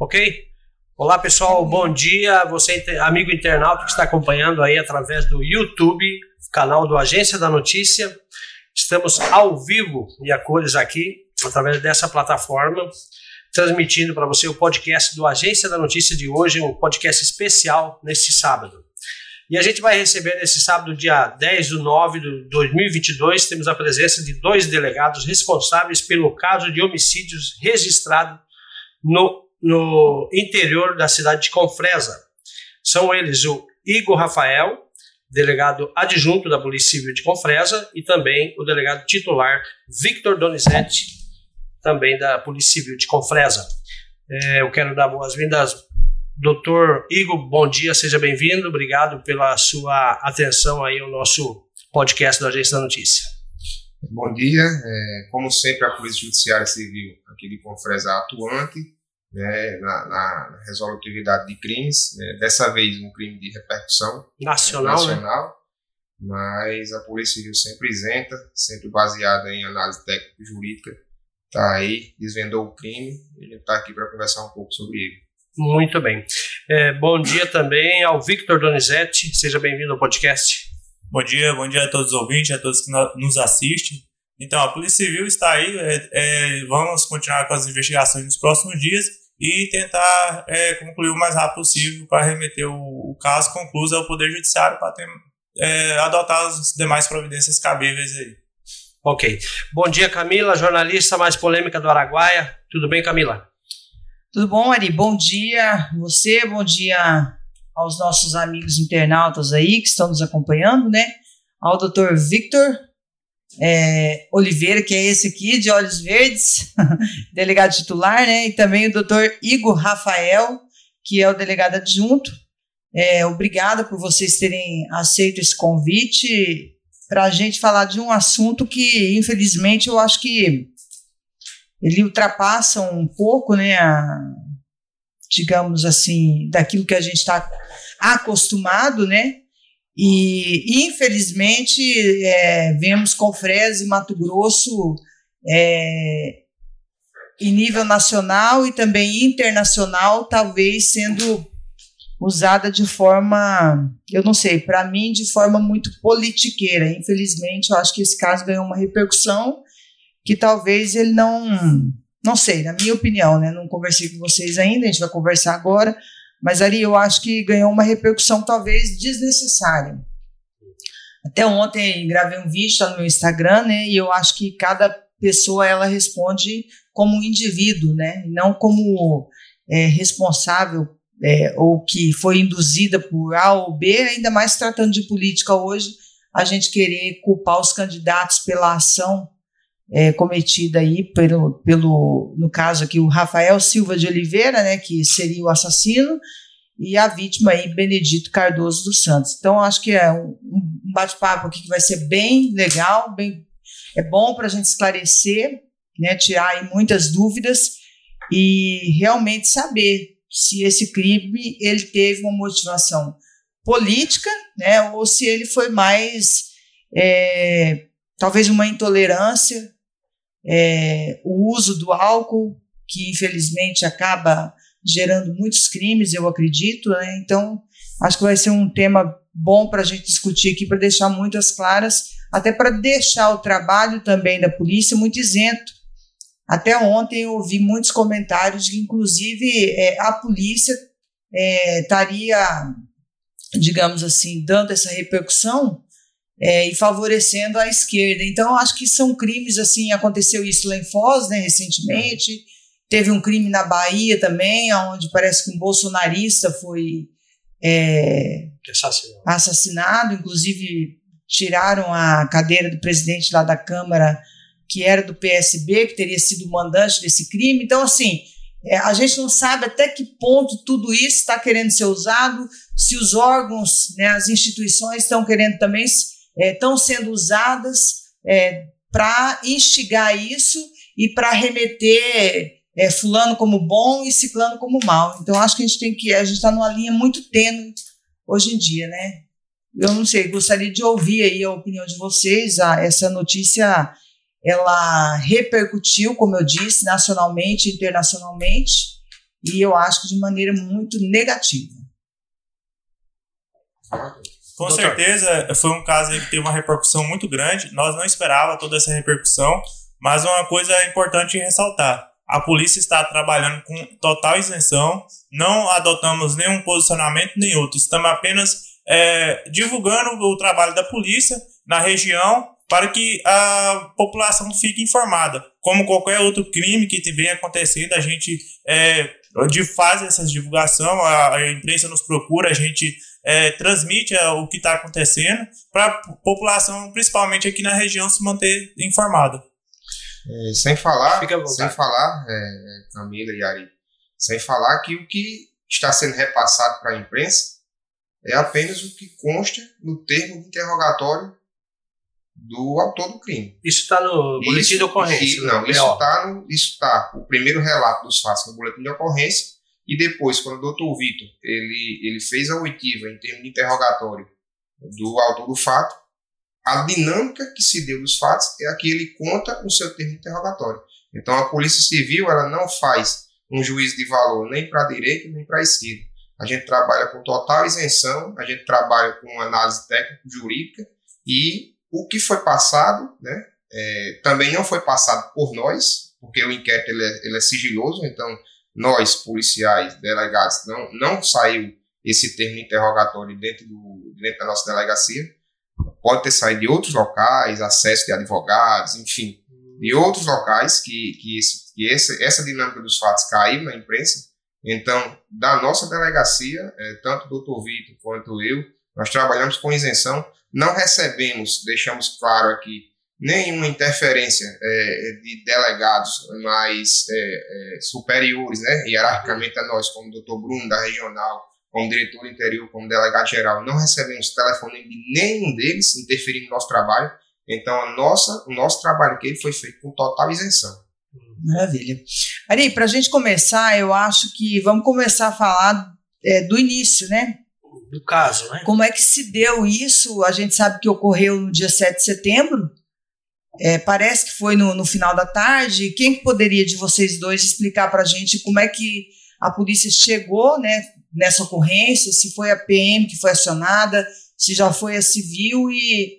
Ok? Olá pessoal, bom dia. Você, amigo internauta que está acompanhando aí através do YouTube, canal do Agência da Notícia. Estamos ao vivo e a cores aqui, através dessa plataforma, transmitindo para você o podcast do Agência da Notícia de hoje, um podcast especial neste sábado. E a gente vai receber nesse sábado, dia 10 de 9 de 2022, temos a presença de dois delegados responsáveis pelo caso de homicídios registrado no, no interior da cidade de Confresa. São eles o Igor Rafael, delegado adjunto da Polícia Civil de Confresa, e também o delegado titular Victor Donizete, também da Polícia Civil de Confresa. É, eu quero dar boas-vindas Doutor Igor, bom dia, seja bem-vindo. Obrigado pela sua atenção aí ao nosso podcast da Agência da Notícia. Bom dia. É, como sempre, a Polícia Judiciária Civil aqui de Confresa atuante né, na, na, resolutividade de crimes. Né, dessa vez, um crime de repercussão nacional, nacional né? mas a Polícia Civil sempre isenta, sempre baseada em análise técnico-jurídica. Está aí, desvendou o crime e a gente está aqui para conversar um pouco sobre ele. Muito bem. É, bom dia também ao Victor Donizete. Seja bem-vindo ao podcast. Bom dia, bom dia a todos os ouvintes, a todos que nos assistem. Então, a Polícia Civil está aí. É, é, vamos continuar com as investigações nos próximos dias e tentar é, concluir o mais rápido possível para remeter o, o, caso concluso ao Poder Judiciário para ter, é, adotar as demais providências cabíveis aí. Ok. Bom dia, Camila, jornalista mais polêmica do Araguaia. Tudo bem, Camila? Tudo bom, Ari? Bom dia você, bom dia aos nossos amigos internautas aí que estão nos acompanhando, né? Ao doutor Victor é, Oliveira, que é esse aqui, de Olhos Verdes, delegado titular, né? E também o doutor Igor Rafael, que é o delegado adjunto. É, obrigada por vocês terem aceito esse convite para a gente falar de um assunto que, infelizmente, eu acho que ele ultrapassa um pouco, né, a, digamos assim, daquilo que a gente está acostumado, né? E, infelizmente, é, vemos Confresa e Mato Grosso é, em nível nacional e também internacional, talvez sendo usada de forma, eu não sei, para mim, de forma muito politiqueira. Infelizmente, eu acho que esse caso ganhou uma repercussão que talvez ele não, não sei, na minha opinião, né? Não conversei com vocês ainda, a gente vai conversar agora, mas ali eu acho que ganhou uma repercussão talvez desnecessária. Até ontem gravei um vídeo tá no meu Instagram, né? E eu acho que cada pessoa ela responde como um indivíduo, né? Não como é, responsável é, ou que foi induzida por A ou B, ainda mais tratando de política hoje, a gente querer culpar os candidatos pela ação é, cometida aí pelo, pelo, no caso aqui, o Rafael Silva de Oliveira, né, que seria o assassino, e a vítima aí, Benedito Cardoso dos Santos. Então, acho que é um, um bate-papo aqui que vai ser bem legal, bem, é bom para a gente esclarecer, né, tirar muitas dúvidas e realmente saber se esse crime ele teve uma motivação política, né, ou se ele foi mais é, talvez uma intolerância é, o uso do álcool, que infelizmente acaba gerando muitos crimes, eu acredito. Né? Então, acho que vai ser um tema bom para a gente discutir aqui, para deixar muitas claras, até para deixar o trabalho também da polícia muito isento. Até ontem eu ouvi muitos comentários que, inclusive, é, a polícia é, estaria, digamos assim, dando essa repercussão é, e favorecendo a esquerda. Então, acho que são crimes assim. Aconteceu isso lá em Foz, né, recentemente. Teve um crime na Bahia também, onde parece que um bolsonarista foi é, assassinado. assassinado. Inclusive, tiraram a cadeira do presidente lá da Câmara, que era do PSB, que teria sido o mandante desse crime. Então, assim, é, a gente não sabe até que ponto tudo isso está querendo ser usado, se os órgãos, né, as instituições estão querendo também estão é, sendo usadas é, para instigar isso e para remeter é, fulano como bom e ciclano como mal. Então acho que a gente tem que a gente está numa linha muito tênue hoje em dia, né? Eu não sei, gostaria de ouvir aí a opinião de vocês. A, essa notícia ela repercutiu, como eu disse, nacionalmente, internacionalmente. e eu acho que de maneira muito negativa. Com Doutor. certeza, foi um caso que teve uma repercussão muito grande. Nós não esperávamos toda essa repercussão, mas uma coisa importante ressaltar: a polícia está trabalhando com total isenção, não adotamos nenhum posicionamento nem outro, estamos apenas é, divulgando o trabalho da polícia na região para que a população fique informada. Como qualquer outro crime que vem acontecendo, a gente é, faz essa divulgação, a, a, imprensa nos procura, a gente é, transmite é, o que está acontecendo para a população, principalmente aqui na região, se manter informada. É, sem falar, sem falar, é, Camila e Ari, sem falar que o que está sendo repassado para a imprensa é apenas o que consta no termo de interrogatório do autor do crime. Isso está no boletim isso, de ocorrência? não, isso está no, isso está o primeiro relato dos fatos no boletim de ocorrência e depois, quando o doutor Vitor ele, ele fez a oitiva em termos de interrogatório do autor do fato, a dinâmica que se deu dos fatos é a que ele conta no seu termo interrogatório. Então, a Polícia Civil ela não faz um juízo de valor nem para a direita nem para a esquerda. A gente trabalha com total isenção, a gente trabalha com análise técnico-jurídica e o que foi passado, né, é, também não foi passado por nós, porque o inquérito ele é, ele é, sigiloso, então nós, policiais, delegados, não, não saiu esse termo interrogatório dentro, do, dentro da nossa delegacia. Pode ter saído de outros locais, acesso de advogados, enfim, de outros locais que, que, esse, que essa, essa dinâmica dos fatos caiu na imprensa. Então, da nossa delegacia, é, tanto o doutor Vitor quanto eu, nós trabalhamos com isenção não recebemos, deixamos claro aqui, nenhuma interferência é, de delegados mais é, é, superiores, né, hierarquicamente a nós, como o doutor Bruno, da regional, como diretor interior, como delegado geral, não recebemos telefone de nenhum deles interferindo no nosso trabalho. Então, a nossa, o nosso trabalho aqui foi feito com total isenção. Maravilha. Ari, para a gente começar, eu acho que vamos começar a falar é, do início, né? do caso, né? Como é que se deu isso? A gente sabe que ocorreu no dia 7 de setembro. É, parece que foi no, no, final da tarde. Quem que poderia de vocês dois explicar para a gente como é que a polícia chegou né, nessa ocorrência? Se foi a PM que foi acionada, se já foi a civil e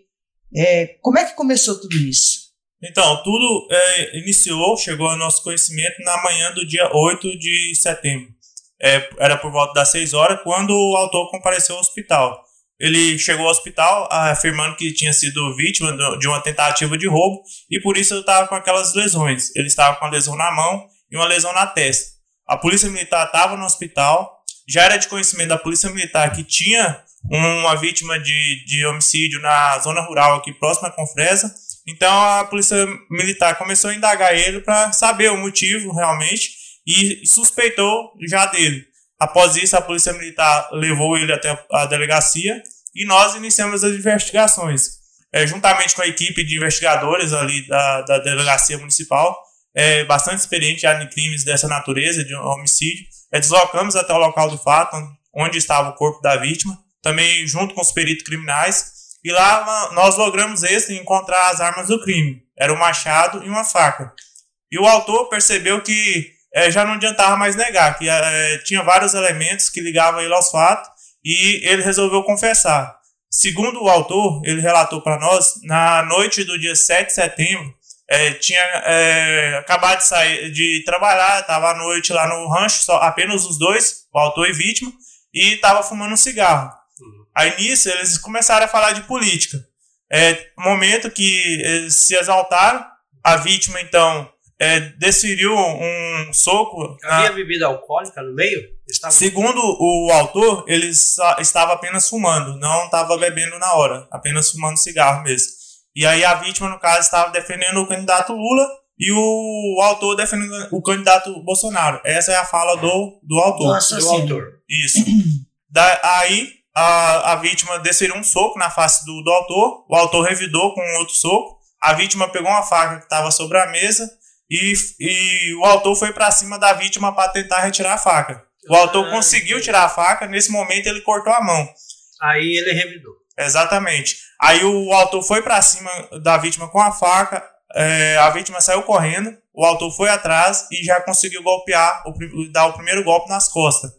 é, como é que começou tudo isso? Então, tudo é, iniciou, chegou ao nosso conhecimento na manhã do dia 8 de setembro é, era por volta das 6 horas, quando o autor compareceu ao hospital. Ele chegou ao hospital afirmando que tinha sido vítima de uma tentativa de roubo e por isso ele estava com aquelas lesões. Ele estava com uma lesão na mão e uma lesão na testa. A polícia militar estava no hospital, já era de conhecimento da polícia militar que tinha uma vítima de, de homicídio na zona rural aqui próxima a Confresa. Então a polícia militar começou a indagar ele para saber o motivo realmente e suspeitou já dele. Após isso, a polícia militar levou ele até a delegacia e nós iniciamos as investigações. É, juntamente com a equipe de investigadores ali da, da delegacia municipal, é, bastante experiente em crimes dessa natureza, de homicídio, é, deslocamos até o local do fato, onde estava o corpo da vítima, também junto com os peritos criminais, e lá nós logramos esse encontrar as armas do crime. Era um machado e uma faca. E o autor percebeu que é, já não adiantava mais negar, que é, tinha vários elementos que ligavam ele aos fatos e ele resolveu confessar. Segundo o autor, ele relatou para nós, na noite do dia 7 de setembro, é, tinha é, acabado de sair de trabalhar, estava à noite lá no rancho, só, apenas os dois, o autor e vítima, e estava fumando um cigarro. Uhum. Aí nisso eles começaram a falar de política. É, momento que eles se exaltaram, a vítima então é, desferiu um soco. Havia na... bebida alcoólica no meio? Estava... Segundo o autor, ele estava apenas fumando, não estava bebendo na hora, apenas fumando cigarro mesmo. E aí a vítima, no caso, estava defendendo o candidato Lula e o autor defendendo o candidato Bolsonaro. Essa é a fala do, do autor. Nossa, do autor. Isso. da, aí a, a vítima desferiu um soco na face do, do autor, o autor revidou com outro soco, a vítima pegou uma faca que estava sobre a mesa, e, e o autor foi para cima da vítima para tentar retirar a faca. O autor ah, conseguiu tirar a faca, nesse momento ele cortou a mão. Aí ele revidou. Exatamente. Aí o autor foi para cima da vítima com a faca, é, a vítima saiu correndo, o autor foi atrás e já conseguiu golpear, o, dar o primeiro golpe nas costas.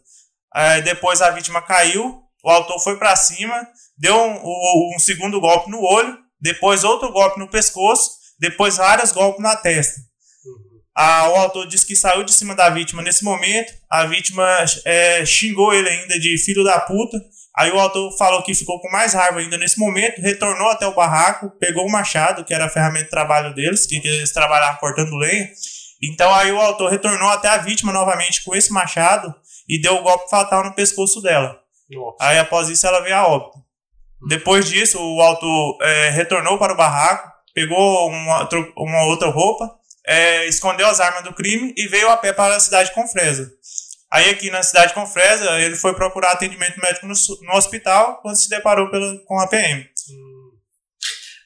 É, depois a vítima caiu, o autor foi para cima, deu um, um, segundo golpe no olho, depois outro golpe no pescoço, depois vários golpes na testa. A, o autor disse que saiu de cima da vítima nesse momento. A vítima é, xingou ele ainda de filho da puta. Aí o autor falou que ficou com mais raiva ainda nesse momento, retornou até o barraco, pegou o machado, que era a ferramenta de trabalho deles, que eles trabalhavam cortando lenha. Então aí o autor retornou até a vítima novamente com esse machado e deu o golpe fatal no pescoço dela. Nossa. Aí após isso ela veio a óbito. Depois disso, o autor é, retornou para o barraco, pegou uma, uma outra roupa, é, escondeu as armas do crime e veio a pé para a cidade de Confresa. Aí aqui na cidade de Confresa, ele foi procurar atendimento médico no, no hospital quando se deparou pela, com a PM. Hum.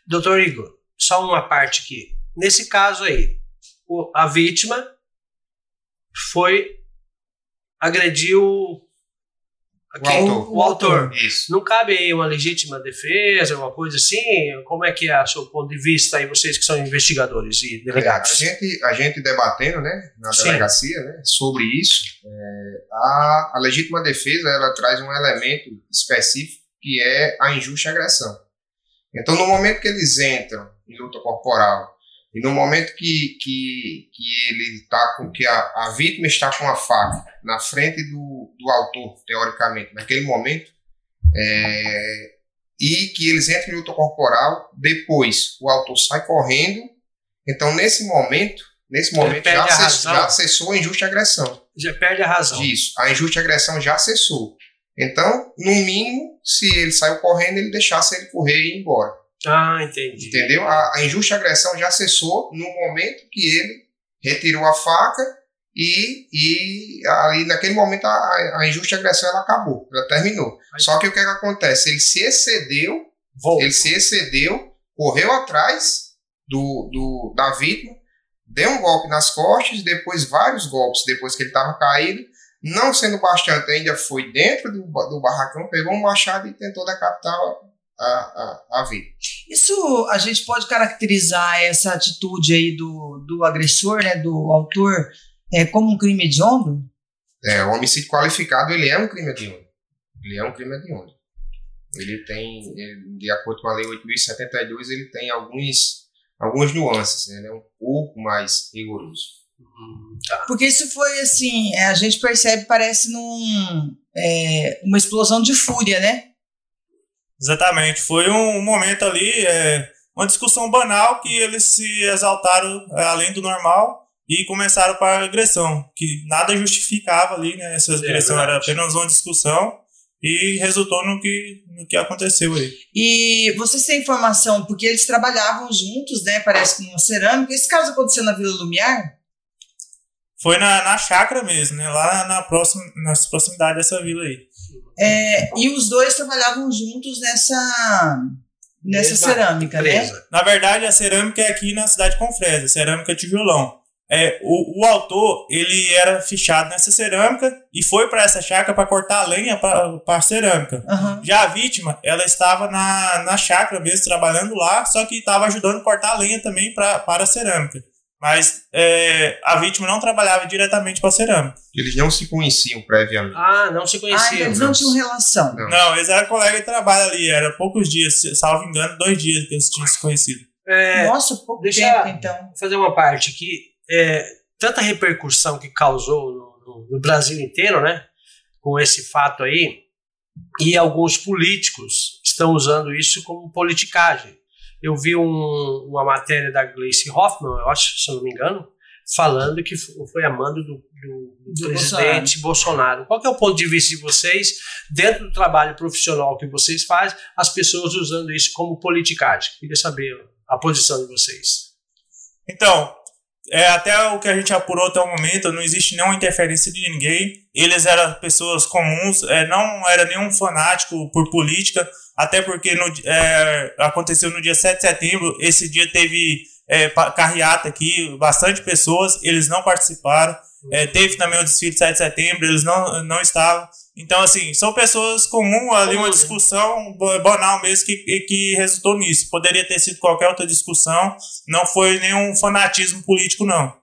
Doutor Igor, só uma parte aqui. Nesse caso aí, o, a vítima foi agrediu o autor. O autor. Isso. Não cabe aí uma legítima defesa, alguma coisa assim? Como é que é o seu ponto de vista aí, vocês que são investigadores e delegados? É, a, gente, a gente debatendo, né, na Sim. delegacia, né, sobre isso, é, a, a legítima defesa, ela traz um elemento específico que é a injusta agressão. Então, no momento que eles entram em luta corporal e no momento que, que, que ele está com que a, a vítima está com a faca na frente do, do autor, teoricamente, naquele momento, é, e que eles entram em luta corporal, depois o autor sai correndo, então nesse momento, nesse momento já, acessou, já acessou a injusta agressão. Já perde a razão. Isso, a injusta agressão já acessou. Então, no mínimo, se ele saiu correndo, ele deixasse ele correr e ir embora. Ah, entendi. Entendeu? A, a injusta agressão já cessou no momento que ele retirou a faca e, e ali naquele momento a, a injusta agressão ela acabou, ela terminou. Aí. Só que o que, é que acontece? Ele se excedeu, Volta. ele se excedeu, correu atrás do, do, da vítima, deu um golpe nas costas, depois vários golpes depois que ele estava caído, não sendo bastante, ainda foi dentro do, do barracão, pegou um machado e tentou decapitar a, a, a vida. Isso a gente pode caracterizar essa atitude aí do, do agressor, né, do autor, é, como um crime hediondo? É, o homicídio qualificado ele é um crime hediondo. Ele é um crime hediondo. Ele tem, ele, de acordo com a Lei 8.072, ele tem alguns, algumas nuances, né? ele é um pouco mais rigoroso. Tá. Porque isso foi assim, é, a gente percebe, parece num, é, uma explosão de fúria, né? Exatamente. Foi um, momento ali, é, uma discussão banal que eles se exaltaram é, além do normal e começaram para agressão, que nada justificava ali, né? Essa é agressão era apenas uma discussão e resultou no que, no que aconteceu aí. E você tem informação, porque eles trabalhavam juntos, né? Parece com uma cerâmica. Esse caso aconteceu na Vila Lumiar? Foi na, na chácara mesmo, né? Lá na, próxima, na proximidade dessa vila aí. É, e os dois trabalhavam juntos nessa nessa cerâmica, né? Na verdade, a cerâmica é aqui na cidade de Confresa, cerâmica tijolão. É, o, o autor ele era fichado nessa cerâmica e foi para essa chácara para cortar a lenha para a cerâmica. Uhum. Já a vítima, ela estava na, na chácara mesmo, trabalhando lá, só que estava ajudando a cortar a lenha também pra, para a cerâmica. Mas é, a vítima não trabalhava diretamente com a cerâmica. Eles não se conheciam previamente. Ah, não se conheciam. Ah, eles não tinham relação. Não. não, eles eram colega de trabalho ali, era poucos dias, salvo engano, dois dias que eles tinham se conhecido. É, Nossa, pouco deixa tempo, então. fazer uma parte aqui. É, tanta repercussão que causou no, no, no Brasil inteiro, né? Com esse fato aí, e alguns políticos estão usando isso como politicagem eu vi um, uma matéria da Gleice Hoffman, eu acho, se eu não me engano, falando que foi a mando do, do, do, do presidente Bolsonaro. Bolsonaro. Qual é o ponto de vista de vocês, dentro do trabalho profissional que vocês fazem, as pessoas usando isso como politicagem? Queria saber a posição de vocês. Então, é, até o que a gente apurou até o momento, não existe nenhuma interferência de ninguém. Eles eram pessoas comuns, é, não era nenhum fanático por política, até porque no, é, aconteceu no dia 7 de setembro. Esse dia teve é, carreata aqui, bastante pessoas, eles não participaram. É, teve também o desfile de 7 de setembro, eles não, não estavam. Então, assim, são pessoas comuns ali, uma discussão banal mesmo que, que resultou nisso. Poderia ter sido qualquer outra discussão, não foi nenhum fanatismo político, não.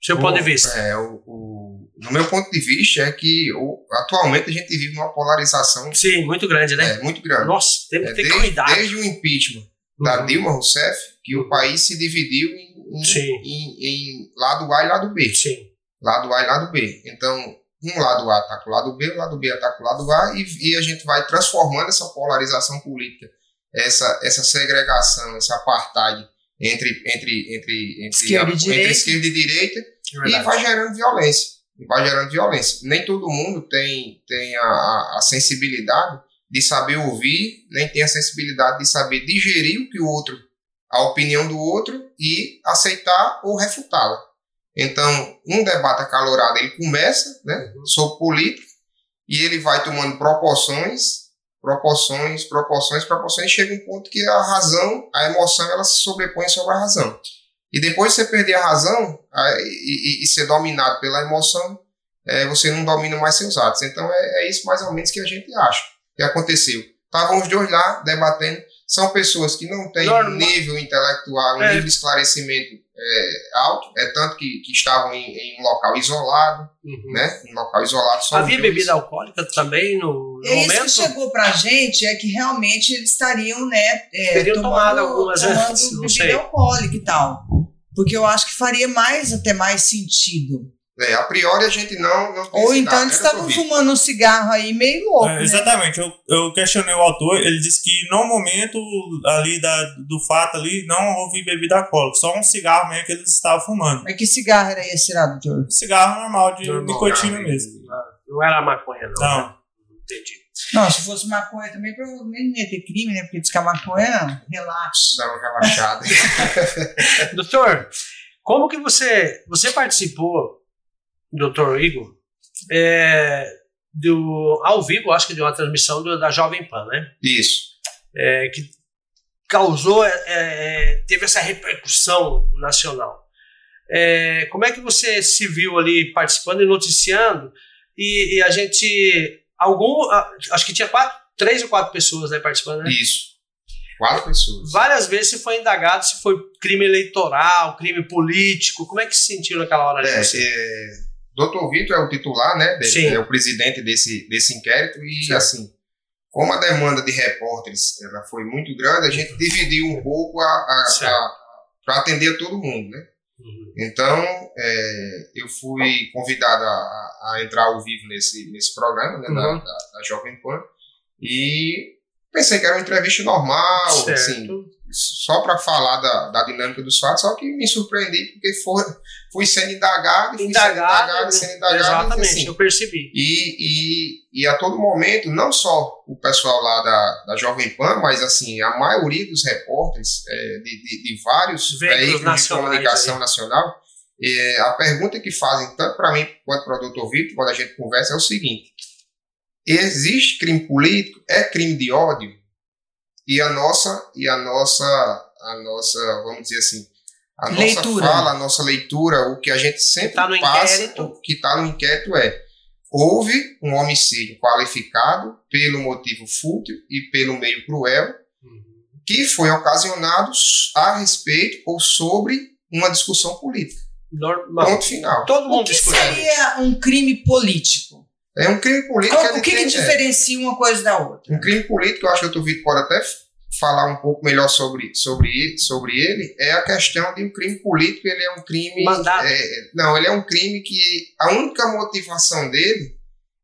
Seu ponto de vista. É, o, o, no meu ponto de vista é que o, atualmente a gente vive uma polarização Sim, muito grande, né? é, muito grande. Nossa, tem que É, ter desde, cuidado. desde o impeachment da Uhum. Dilma Rousseff, que o país se dividiu em, em, em- em lado A e lado B. Sim. Lado A e lado B. Então, um lado A está com o lado B, o lado B está com o lado A, e, e a gente vai transformando essa polarização política, essa, essa segregação, esse apartheid entre, entre, entre, entre, Esquerda e a- direita. entre esquerda e direita, É e vai gerando violência. E vai gerando violência. Nem todo mundo tem, tem a, a, sensibilidade de saber ouvir, nem tem a sensibilidade de saber digerir o que o outro, a opinião do outro e aceitar ou refutá-la. Então, um debate acalorado ele começa, né, Uhum. sobre política e ele vai tomando proporções, proporções, proporções, proporções, e chega um ponto que a razão, a emoção, ela se sobrepõe sobre a razão. E depois de você perder a razão a- e, e- e ser dominado pela emoção, é, você não domina mais seus atos. Então é, é isso mais ou menos que a gente acha que aconteceu. Estavam os dois lá debatendo. São pessoas que não têm Normal. um nível intelectual, um É. nível de esclarecimento é, alto. É tanto que, que estavam em, em um local isolado, Uhum. né? Um local isolado. Só Havia bebida alcoólica também no, no É isso momento? que chegou pra gente, é que realmente eles estariam, né, é, Teriam tomando, tomado algumas tomando antes, não bebida alcoólica e tal. Porque eu acho que faria mais, até mais sentido. É, a priori a gente não, não tem Ou então dado, eles né, estavam fumando um cigarro aí meio louco, É, né? exatamente, eu, eu questionei o autor, ele disse que no momento ali da, do fato ali não houve bebida alcoólica, só um cigarro mesmo que eles estavam fumando. Mas que cigarro era esse, doutor? Cigarro normal de Normal, nicotina né? mesmo. Não era maconha, não. Não. né? Entendi. Não, se fosse maconha também, provavelmente não ia ter crime, né? Porque diz que a maconha relaxa. Dá uma relaxada. Doutor, como que você você participou, doutor Igor, é, do ao vivo, acho que de uma transmissão do- da Jovem Pan, né? Isso. É, que causou, é, é, teve essa repercussão nacional. É, como é que você se viu ali participando e noticiando? E, e a gente, algum, a- acho que tinha quatro, três ou quatro pessoas né, participando, né? Isso. Quatro pessoas. Várias vezes se foi indagado se foi crime eleitoral, crime político. Como é que se sentiu naquela hora? É, você? é, Dr. Vitor é o titular, né? de- Sim. É o presidente desse, desse inquérito e, Certo. assim, como a demanda de repórteres ela foi muito grande, a gente dividiu um pouco a, Certo. para atender a todo mundo, né? Uhum. Então, é, eu fui convidado a, a- entrar ao vivo nesse, nesse programa, né, da, Uhum. da, da Jovem Pan, e pensei que era uma entrevista normal, assim, Certo. Só para falar da, da dinâmica dos fatos, só que me surpreendi porque foi, fui sendo indagado, e fui sendo Indagado, indagado, e sendo indagado, exatamente, assim, eu percebi. e, e, e a todo momento, não só o pessoal lá da, da Jovem Pan, mas assim, a maioria dos repórteres é, de, de, de vários Veículos de comunicação aí. nacional, é, a pergunta que fazem tanto para mim quanto para o doutor Vitor, quando a gente conversa, é o seguinte: existe crime político? É crime de ódio? E a nossa, e a nossa, a nossa, vamos dizer assim, a Leitura. nossa fala, a nossa leitura, o que a gente sempre Tá no passa, inquérito. o que está no inquérito é houve um homicídio qualificado pelo motivo fútil e pelo meio cruel que foi ocasionado a respeito ou sobre uma discussão política. Normal. Ponto final. Todo O mundo que discute. seria um crime político? É um crime político. Ele o que, que é, diferencia uma coisa da outra? Um crime político, eu acho que o Dr. Vitor pode até falar um pouco melhor sobre, sobre, ele- sobre ele, é a questão de um crime político, ele é um crime... Mandato. é, não, ele é um crime que a única motivação dele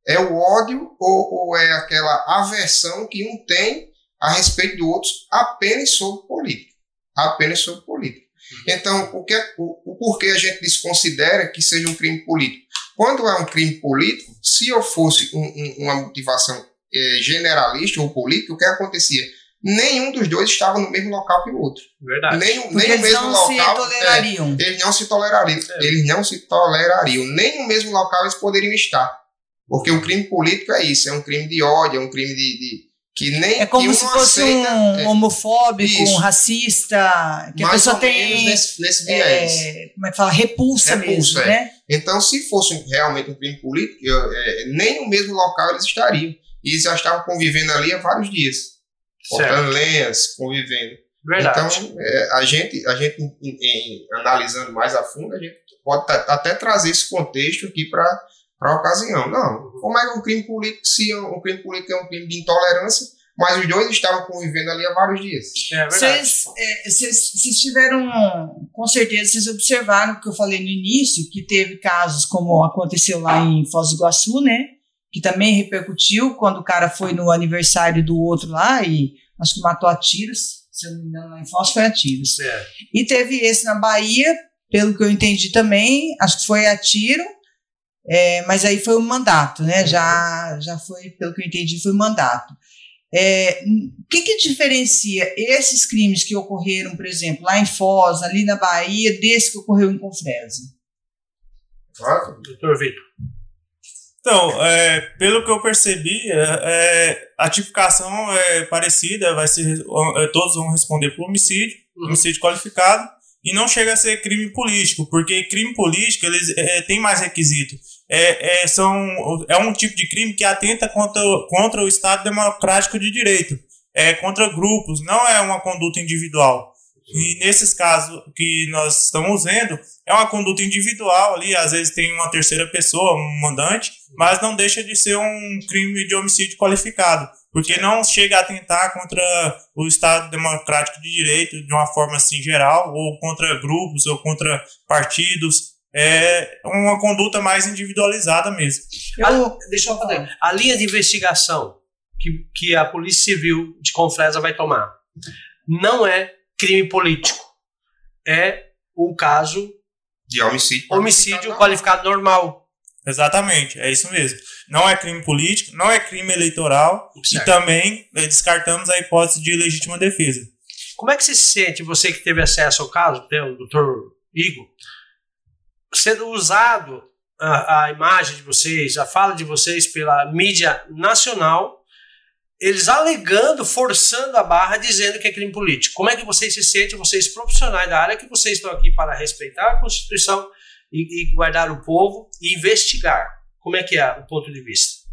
é o ódio ou, ou é aquela aversão que um tem a respeito do outro apenas sobre política. Apenas sobre política. Então, o, que é, o, o porquê a gente desconsidera que seja um crime político? Quando é um crime político, se eu fosse um- um- uma motivação eh, generalista ou política, o que acontecia? Nenhum dos dois estava no mesmo local que o outro. Verdade. Nem, Porque nem o eles mesmo não se local. tolerariam. é, eles não se tolerariam. É. Eles não se tolerariam. Nem no mesmo local eles poderiam estar. Porque o crime político é isso, é um crime de ódio, é um crime de. de- que nem É como que um se fosse aceita, um é, homofóbico, Isso. um racista, que a mais pessoa ou menos tem, nesse, nesse viés. é, como é que fala, repulsa, Repulsa, mesmo, é. né? Então, se fosse realmente um crime político, eu, é, nem no mesmo local eles estariam. E eles já estavam convivendo ali há vários dias. Certo. Cortando lenhas, convivendo. Verdade. Então, é, a gente, a gente em, em, analisando mais a fundo, a gente pode até trazer esse contexto aqui para a ocasião. Não, como é que um crime político, se um crime político é um crime de intolerância, mas os dois estavam convivendo ali há vários dias. É Vocês é, tiveram, com certeza, vocês observaram o que eu falei no início, que teve casos como aconteceu lá em Foz do Iguaçu, né? Que também repercutiu quando o cara foi no aniversário do outro lá e acho que matou a tiros, se eu não me engano, lá em Foz foi a tiros. É. E teve esse na Bahia, pelo que eu entendi também, acho que foi a tiro, é, mas aí foi um mandato, né? Já, já foi, pelo que eu entendi, foi um mandato. É, o que, que diferencia esses crimes que ocorreram, por exemplo, lá em Foz, ali na Bahia, desse que ocorreu em Confresa? Ah, Doutor Vitor. Então, é, pelo que eu percebi, é, é, a tipificação é parecida, vai ser, é, todos vão responder por homicídio, Uhum. homicídio qualificado, e não chega a ser crime político, porque crime político eles é, tem mais requisito. É, é, são, é um tipo de crime que atenta contra, contra o Estado democrático de direito, é contra grupos, não é uma conduta individual. E nesses casos que nós estamos vendo, é uma conduta individual ali, às vezes tem uma terceira pessoa, um mandante, mas não deixa de ser um crime de homicídio qualificado, porque não chega a atentar contra o Estado democrático de direito de uma forma assim geral, ou contra grupos, ou contra partidos. É uma conduta mais individualizada mesmo. A- deixa eu falar. A linha de investigação que, que a Polícia Civil de Confresa vai tomar não é crime político. É um caso de homicídio. homicídio qualificado normal. Exatamente, é isso mesmo. Não é crime político, não é crime eleitoral e Certo. também eh, descartamos a hipótese de legítima defesa. Como é que você se sente, você que teve acesso ao caso, o doutor Igor, sendo usado a, a imagem de vocês, a fala de vocês pela mídia nacional, eles alegando, forçando a barra, dizendo que é crime político. Como é que vocês se sentem, vocês profissionais da área, que vocês estão aqui para respeitar a Constituição e, e guardar o povo e investigar? Como é que é o ponto de vista?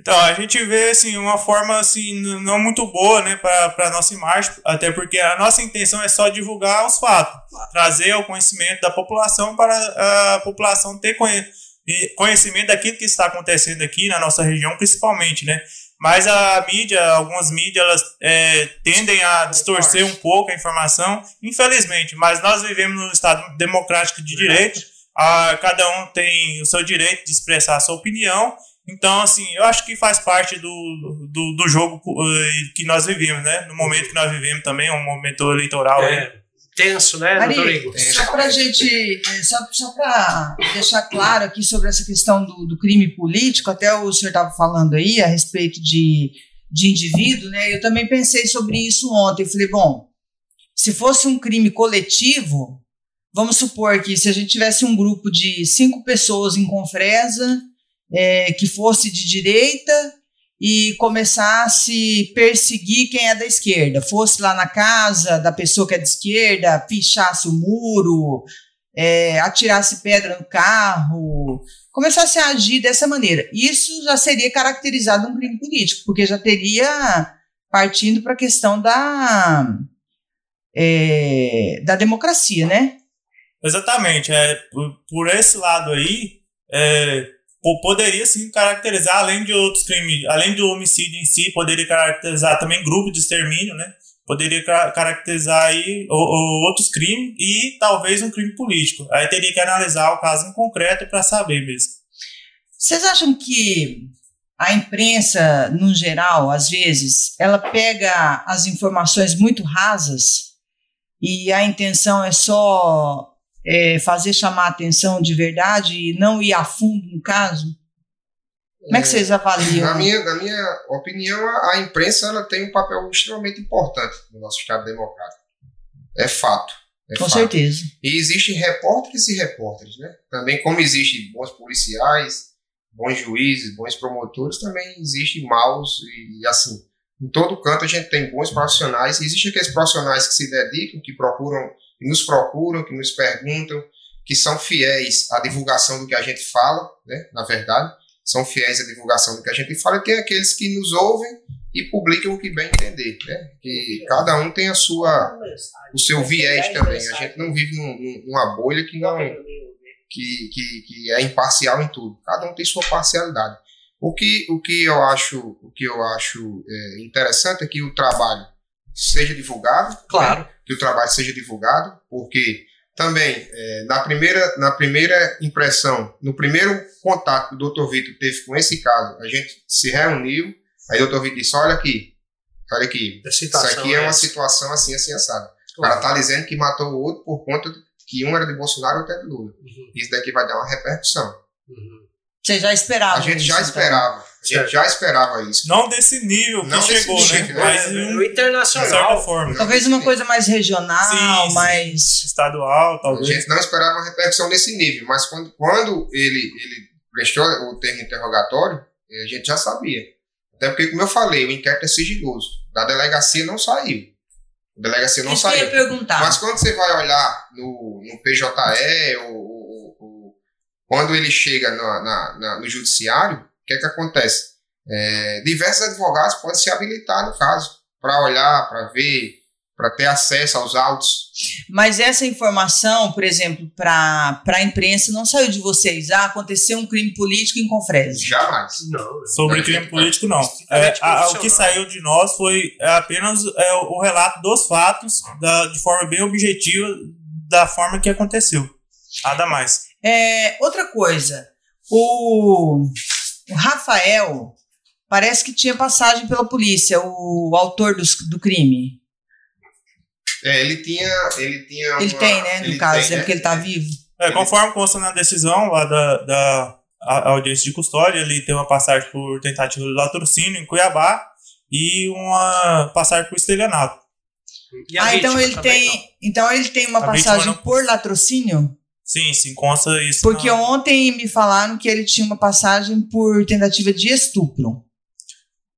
Então, a gente vê assim, uma forma assim, não muito boa né, para a nossa imagem, até porque a nossa intenção é só divulgar os fatos, trazer ao conhecimento da população para a população ter conhe- conhecimento daquilo que está acontecendo aqui na nossa região, principalmente, né? Mas a mídia, algumas mídias, elas é, tendem a distorcer um pouco a informação, infelizmente. Mas nós vivemos num Estado democrático de direito, a, cada um tem o seu direito de expressar a sua opinião. Então, assim, eu acho que faz parte do, do, do jogo eh, que nós vivemos, né? No momento que nós vivemos também, um momento eleitoral. aí. É, tenso, né, Ari, doutor Igor? Só para gente, é, só, só para deixar claro aqui sobre essa questão do, do crime político, até o senhor estava falando aí a respeito de, de indivíduo, né? Eu também pensei sobre isso ontem. Eu falei, bom, se fosse um crime coletivo, vamos supor que se a gente tivesse um grupo de cinco pessoas em Confresa, é, que fosse de direita e começasse a perseguir quem é da esquerda, fosse lá na casa da pessoa que é de esquerda, pichasse o muro, é, atirasse pedra no carro, começasse a agir dessa maneira. Isso já seria caracterizado um crime político, porque já teria partindo para a questão da, é, da democracia, né? Exatamente. É, por, por esse lado aí, é, poderia sim caracterizar, além de outros crimes, além do homicídio em si, poderia caracterizar também grupo de extermínio, né? Poderia ca- caracterizar aí outros crimes e talvez um crime político. Aí teria que analisar o caso em concreto para saber mesmo. Vocês acham que a imprensa, no geral, às vezes, ela pega as informações muito rasas e a intenção é só é, fazer chamar a atenção de verdade e não ir a fundo no caso? Como é que vocês avaliam? Na minha, na minha opinião, a, a imprensa ela tem um papel extremamente importante no nosso Estado democrático. É fato. É Com fato. certeza. E existem repórteres e repórteres, né? Também como existem bons policiais, bons juízes, bons promotores, também existem maus e assim. Em todo canto a gente tem bons profissionais. Existem aqueles profissionais que se dedicam, que procuram, que nos procuram, que nos perguntam, que são fiéis à divulgação do que a gente fala, né? Na verdade, são fiéis à divulgação do que a gente fala. E tem aqueles que nos ouvem e publiquem o que bem entender, né? Que cada um tem a sua, o seu viés também. A gente não vive num, numa bolha que não que, que, que é imparcial em tudo. Cada um tem sua parcialidade. O que, o que eu acho, o que eu acho é, interessante é que o trabalho seja divulgado, claro, né? que o trabalho seja divulgado, porque também é, na primeira na primeira impressão, no primeiro contato que o Dr. Vitor teve com esse caso, a gente se reuniu, aí o Dr. Vitor disse: olha aqui, olha aqui, isso aqui é, é uma situação assim assim assada. O cara tá dizendo que matou o outro por conta que um era de Bolsonaro e outro era de Lula. Uhum. Isso daqui vai dar uma repercussão. Uhum. Você já esperava? A gente já então? esperava. Então. A gente já esperava isso. Não desse nível que não chegou, né? Nível, Mas um, o internacional. Forma. Talvez uma coisa mais regional, sim, mais. Sim. Estadual, talvez. A gente não esperava uma repercussão desse nível. Mas quando, quando ele, ele prestou o termo interrogatório, a gente já sabia. Até porque, como eu falei, o inquérito é sigiloso. Da delegacia não saiu. A delegacia não Isso saiu. Eu perguntar. Mas quando você vai olhar no, no PJE ou, ou, ou, quando ele chega no, na, na, no judiciário, que é que acontece? É, diversos advogados podem se habilitar no caso para olhar, para ver, para ter acesso aos autos. Mas essa informação, por exemplo, para a imprensa não saiu de vocês. Ah, aconteceu um crime político em Confresa. Jamais. Não. Sobre crime político, não. É, a, o que saiu de nós foi apenas é, o relato dos fatos da, de forma bem objetiva, da forma que aconteceu. Nada mais. É, outra coisa, o, o Rafael parece que tinha passagem pela polícia, o autor do, do crime. É, ele tinha. Ele, tinha ele tem, né? No caso, tem, é porque ele está vivo. É, conforme consta na decisão lá da, da audiência de custódia, ele tem uma passagem por tentativa de latrocínio em Cuiabá e uma passagem por estelionato. Ah, então ele tem. Então ele tem uma a passagem não... por latrocínio? Sim, sim, consta isso. Porque na... ontem me falaram que ele tinha uma passagem por tentativa de estupro.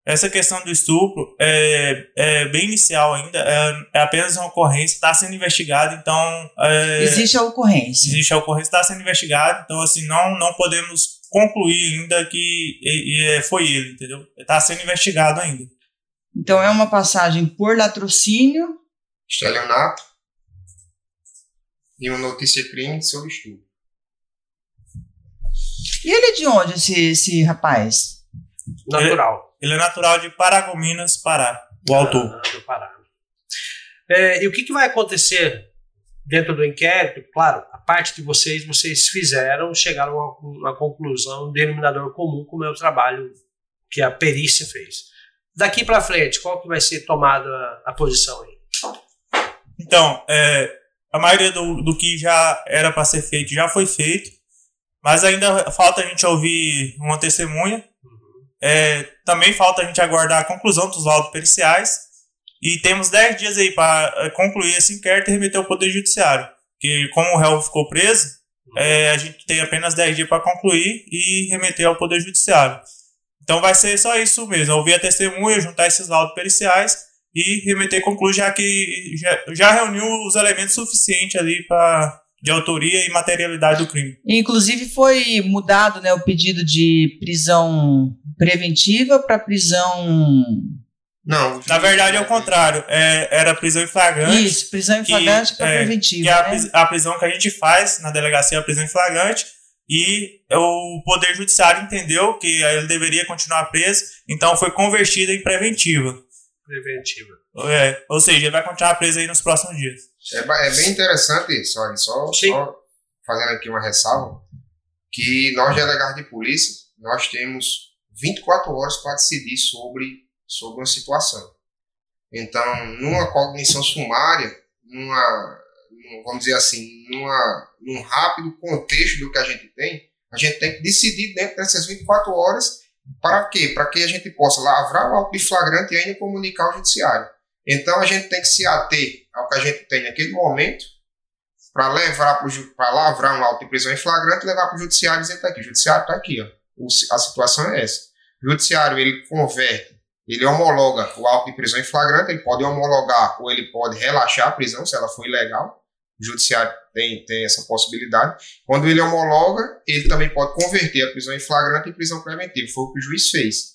Essa questão do estupro é, é bem inicial ainda, é, é apenas uma ocorrência, está sendo investigado, então. É, existe a ocorrência. Existe a ocorrência, está sendo investigado, então assim, não, não podemos concluir ainda que é, foi ele, entendeu? Está sendo investigado ainda. Então é uma passagem por latrocínio. Estelionato. E uma notícia crime sobre estupro. E ele é de onde, esse, esse rapaz? Natural. Ele é natural de Paragominas, Pará, o ah, autor. Do Pará. É, e o que, que vai acontecer dentro do inquérito? Claro, a parte de vocês, vocês fizeram, chegaram a uma conclusão, um denominador comum, como é o trabalho que a perícia fez. Daqui para frente, qual que vai ser tomada a, a posição aí? Então, é, a maioria do, do que já era para ser feito já foi feito, mas ainda falta a gente ouvir uma testemunha. É, também falta a gente aguardar a conclusão dos laudos periciais. E temos 10 dias aí para é, concluir esse inquérito e remeter ao Poder Judiciário. Que como o réu ficou preso, é, a gente tem apenas 10 dias para concluir e remeter ao Poder Judiciário. Então vai ser só isso mesmo, ouvir a testemunha, juntar esses laudos periciais e remeter e concluir, já que já, já reuniu os elementos suficientes ali para de autoria e materialidade do crime. Inclusive foi mudado né, o pedido de prisão preventiva para prisão. Não. Na verdade é o contrário. É, era prisão em flagrante. Isso, prisão em flagrante para é, preventiva. Que é a, né? a prisão que a gente faz na delegacia é a prisão em flagrante. E o Poder Judiciário entendeu que ele deveria continuar preso, então foi convertida em preventiva. Preventiva. É, ou seja, ele vai continuar preso aí nos próximos dias. É, é bem interessante isso, olha, só, só fazendo aqui uma ressalva, que nós, delegados de polícia, nós temos 24 horas para decidir sobre, sobre uma situação. Então, numa cognição sumária, numa, vamos dizer assim, numa, num rápido contexto do que a gente tem, a gente tem que decidir dentro dessas 24 horas para quê? Para que a gente possa lavrar o auto de flagrante e ainda comunicar ao judiciário. Então a gente tem que se ater ao que a gente tem naquele momento para levar para lavrar um auto de prisão em flagrante e levar para o judiciário e dizer tá aqui, o judiciário está aqui, ó. O, a situação é essa. O judiciário ele converte, ele homologa o auto de prisão em flagrante, ele pode homologar ou ele pode relaxar a prisão se ela for ilegal. O judiciário tem, tem essa possibilidade. Quando ele homologa, ele também pode converter a prisão em flagrante em prisão preventiva. Foi o que o juiz fez.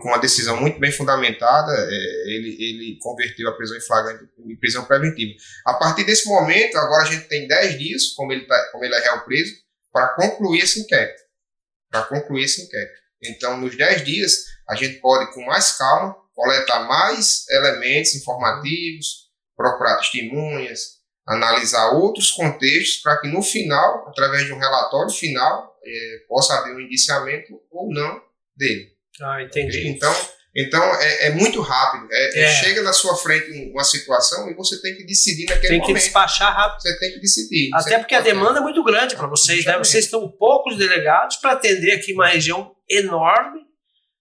com uma decisão muito bem fundamentada, é, ele, ele converteu a prisão em flagrante em prisão preventiva. A partir desse momento, agora a gente tem 10 dias, como ele, tá, como ele é réu preso, para concluir esse inquérito. Para concluir esse inquérito. Então, nos 10 dias, a gente pode, com mais calma, coletar mais elementos informativos, procurar testemunhas, analisar outros contextos, para que no final, através de um relatório final, é, possa haver um indiciamento ou não dele. Ah, entendi. Então, então é, é muito rápido. É, é. Chega na sua frente uma situação e você tem que decidir naquele tem momento. Tem que despachar rápido. Você tem que decidir. Até porque a demanda é muito grande para vocês. Né? Vocês estão poucos delegados para atender aqui uma região enorme.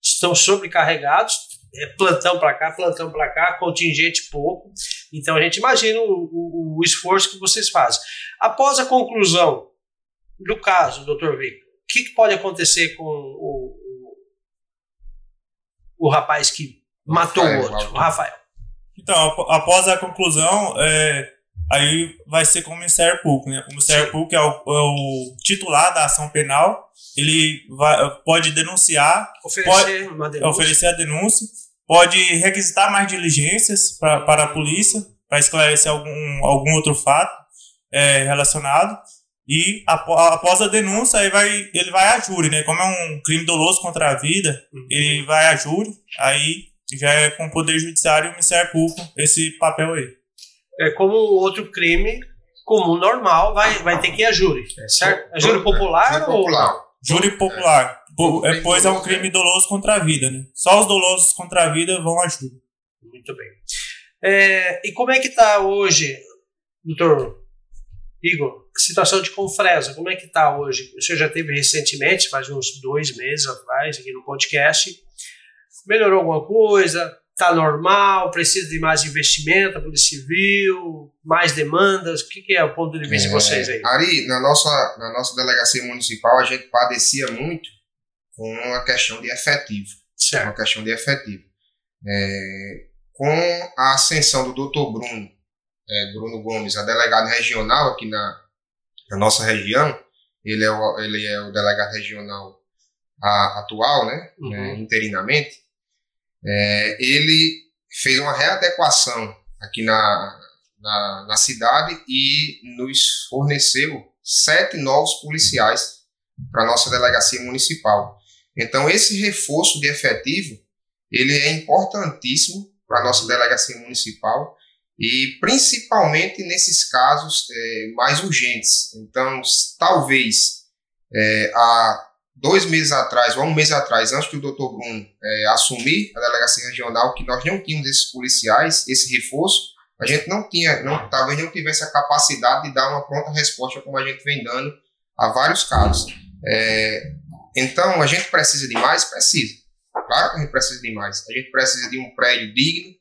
Estão sobrecarregados. É plantão para cá, plantão para cá, contingente pouco. Então a gente imagina o, o, o, esforço que vocês fazem. Após a conclusão do caso, doutor Victor, o que, que pode acontecer com o, o rapaz que matou Rafael, o outro, o Rafael. Então, após a conclusão, é, aí vai ser com o Ministério Público. Né? O Ministério Sim. Público é o, é o, titular da ação penal, ele vai, pode denunciar, oferecer, pode, uma denúncia. oferecer a denúncia, pode requisitar mais diligências pra, para a polícia, para esclarecer algum, algum outro fato é, relacionado. E após a denúncia, aí vai, ele vai a júri, né? Como é um crime doloso contra a vida, uhum. ele vai a júri, aí já é com o Poder Judiciário e o Ministério Público esse papel aí. É como outro crime comum, normal, vai, vai ter que ir a júri, é, certo? É júri popular júri ou... Popular. Júri popular. É, pois é um crime doloso contra a vida, né? Só os dolosos contra a vida vão a júri. Muito bem. É, e como é que está hoje, doutor Igor, situação de Confresa, como é que está hoje? O senhor já teve recentemente, faz uns dois meses atrás, aqui no podcast. Melhorou alguma coisa? Está normal? Precisa de mais investimento, a Polícia Civil? Mais demandas? O que, que é o ponto de vista é, de vocês aí? Ari, na nossa, na nossa delegacia municipal, a gente padecia muito com uma questão de efetivo. Certo. Uma questão de efetivo. É, com a ascensão do doutor Bruno é, Bruno Gomes, a delegado regional aqui na, na, nossa região, ele é o, ele é o delegado regional a, atual, né, uhum. é, interinamente, é, ele fez uma readequação aqui na, na, na, cidade e nos forneceu sete novos policiais para nossa delegacia municipal. Então, esse reforço de efetivo, ele é importantíssimo para a nossa delegacia municipal, e principalmente nesses casos é, mais urgentes. Então, talvez é, há dois meses atrás, ou um mês atrás, antes do doutor Bruno é, assumir a delegacia regional, que nós não tínhamos esses policiais, esse reforço, a gente não tinha, não, talvez não tivesse a capacidade de dar uma pronta resposta como a gente vem dando a vários casos. É, então, a gente precisa de mais? Precisa. Claro que a gente precisa de mais. A gente precisa de um prédio digno,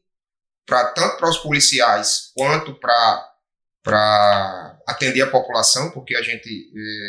para tanto para os policiais quanto para atender a população, porque a gente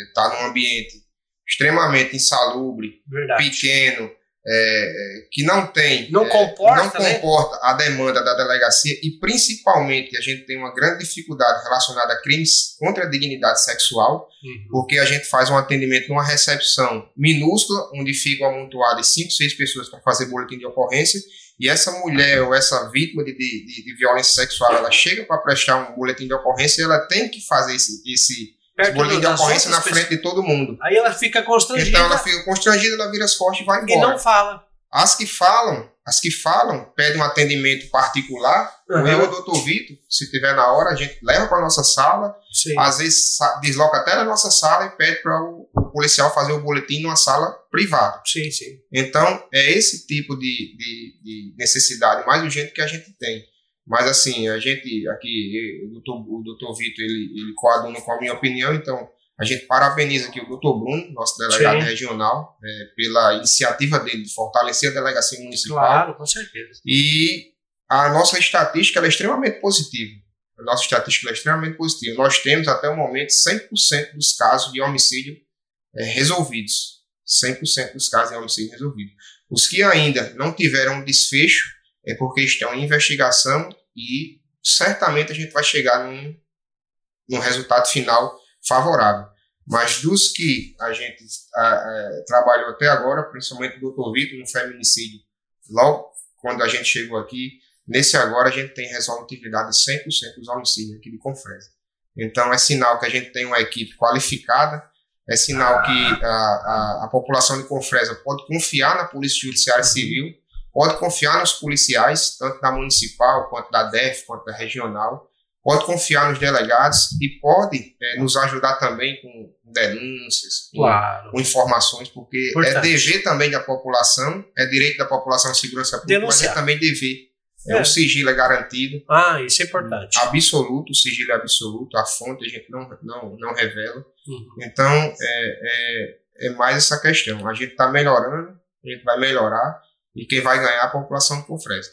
está eh, num ambiente extremamente insalubre, Verdade. pequeno, é, que não tem não comporta, não né? comporta a demanda da delegacia e principalmente a gente tem uma grande dificuldade relacionada a crimes contra a dignidade sexual, uhum. porque a gente faz um atendimento numa recepção minúscula, onde ficam amontoadas cinco, seis pessoas para fazer boletim de ocorrência e essa mulher ou essa vítima de, de, de violência sexual, ela chega para prestar um boletim de ocorrência e ela tem que fazer esse, esse, boletim de ocorrência na frente pessoas. de todo mundo. Aí ela fica constrangida. Então ela fica constrangida, ela vira as costas e vai embora. E não fala. As que falam, as que falam, pedem um atendimento particular, uhum. eu ou o doutor Vitor, se tiver na hora, a gente leva para nossa sala, Sim. às vezes desloca até na nossa sala e pede para o, o, policial fazer o boletim numa sala privada. Sim, sim. Então, é esse tipo de, de, de necessidade mais urgente que a gente tem. Mas assim, a gente aqui, o doutor, o doutor Vitor, ele, ele coaduna com a minha opinião, então a gente parabeniza aqui o doutor Bruno, nosso delegado Sim. regional, é, pela iniciativa dele de fortalecer a delegacia municipal. Claro, com certeza. E a nossa estatística é extremamente positiva. A nossa estatística é extremamente positiva. Nós temos até o momento 100% dos casos de homicídio é, resolvidos. 100% dos casos de homicídio resolvidos. Os que ainda não tiveram desfecho é porque estão em investigação e certamente a gente vai chegar num, num resultado final favorável. Mas dos que a gente a, a, trabalhou até agora, principalmente o doutor Vitor, no feminicídio logo quando a gente chegou aqui, nesse agora a gente tem resolutividade de 100% dos homicídios aqui de Confresa. Então é sinal que a gente tem uma equipe qualificada, é sinal que a, a população de Confresa pode confiar na Polícia Judiciária Civil, pode confiar nos policiais, tanto da municipal, quanto da DEF, quanto da regional, pode confiar nos delegados e pode é, nos ajudar também com denúncias, com, Claro. com informações, porque Importante. é dever também da população, é direito da população à segurança pública, mas é Denunciar. também dever. É, É. O sigilo é garantido, Ah, isso é importante. absoluto, o sigilo é absoluto, a fonte a gente não, não, não revela. Uhum. Então, é, é, é mais essa questão. A gente está melhorando, a gente vai melhorar, e quem vai ganhar é a população de Confresa.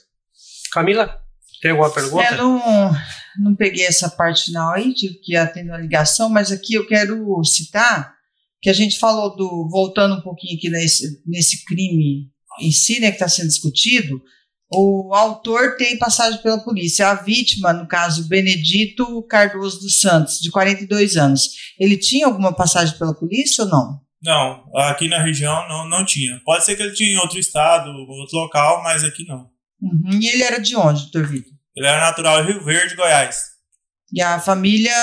Camila, tem alguma pergunta? É, não, não peguei essa parte final aí, tive que atender a ligação, mas aqui eu quero citar que a gente falou do, voltando um pouquinho aqui nesse, nesse crime em si, né, que está sendo discutido, o autor tem passagem pela polícia. A vítima, no caso, Benedito Cardoso dos Santos, de 42 anos, ele tinha alguma passagem pela polícia ou não? Não, aqui na região não, não tinha. Pode ser que ele tinha em outro estado, outro local, mas aqui não. Uhum. E ele era de onde, doutor Vitor? Ele era natural de Rio Verde, Goiás. E a família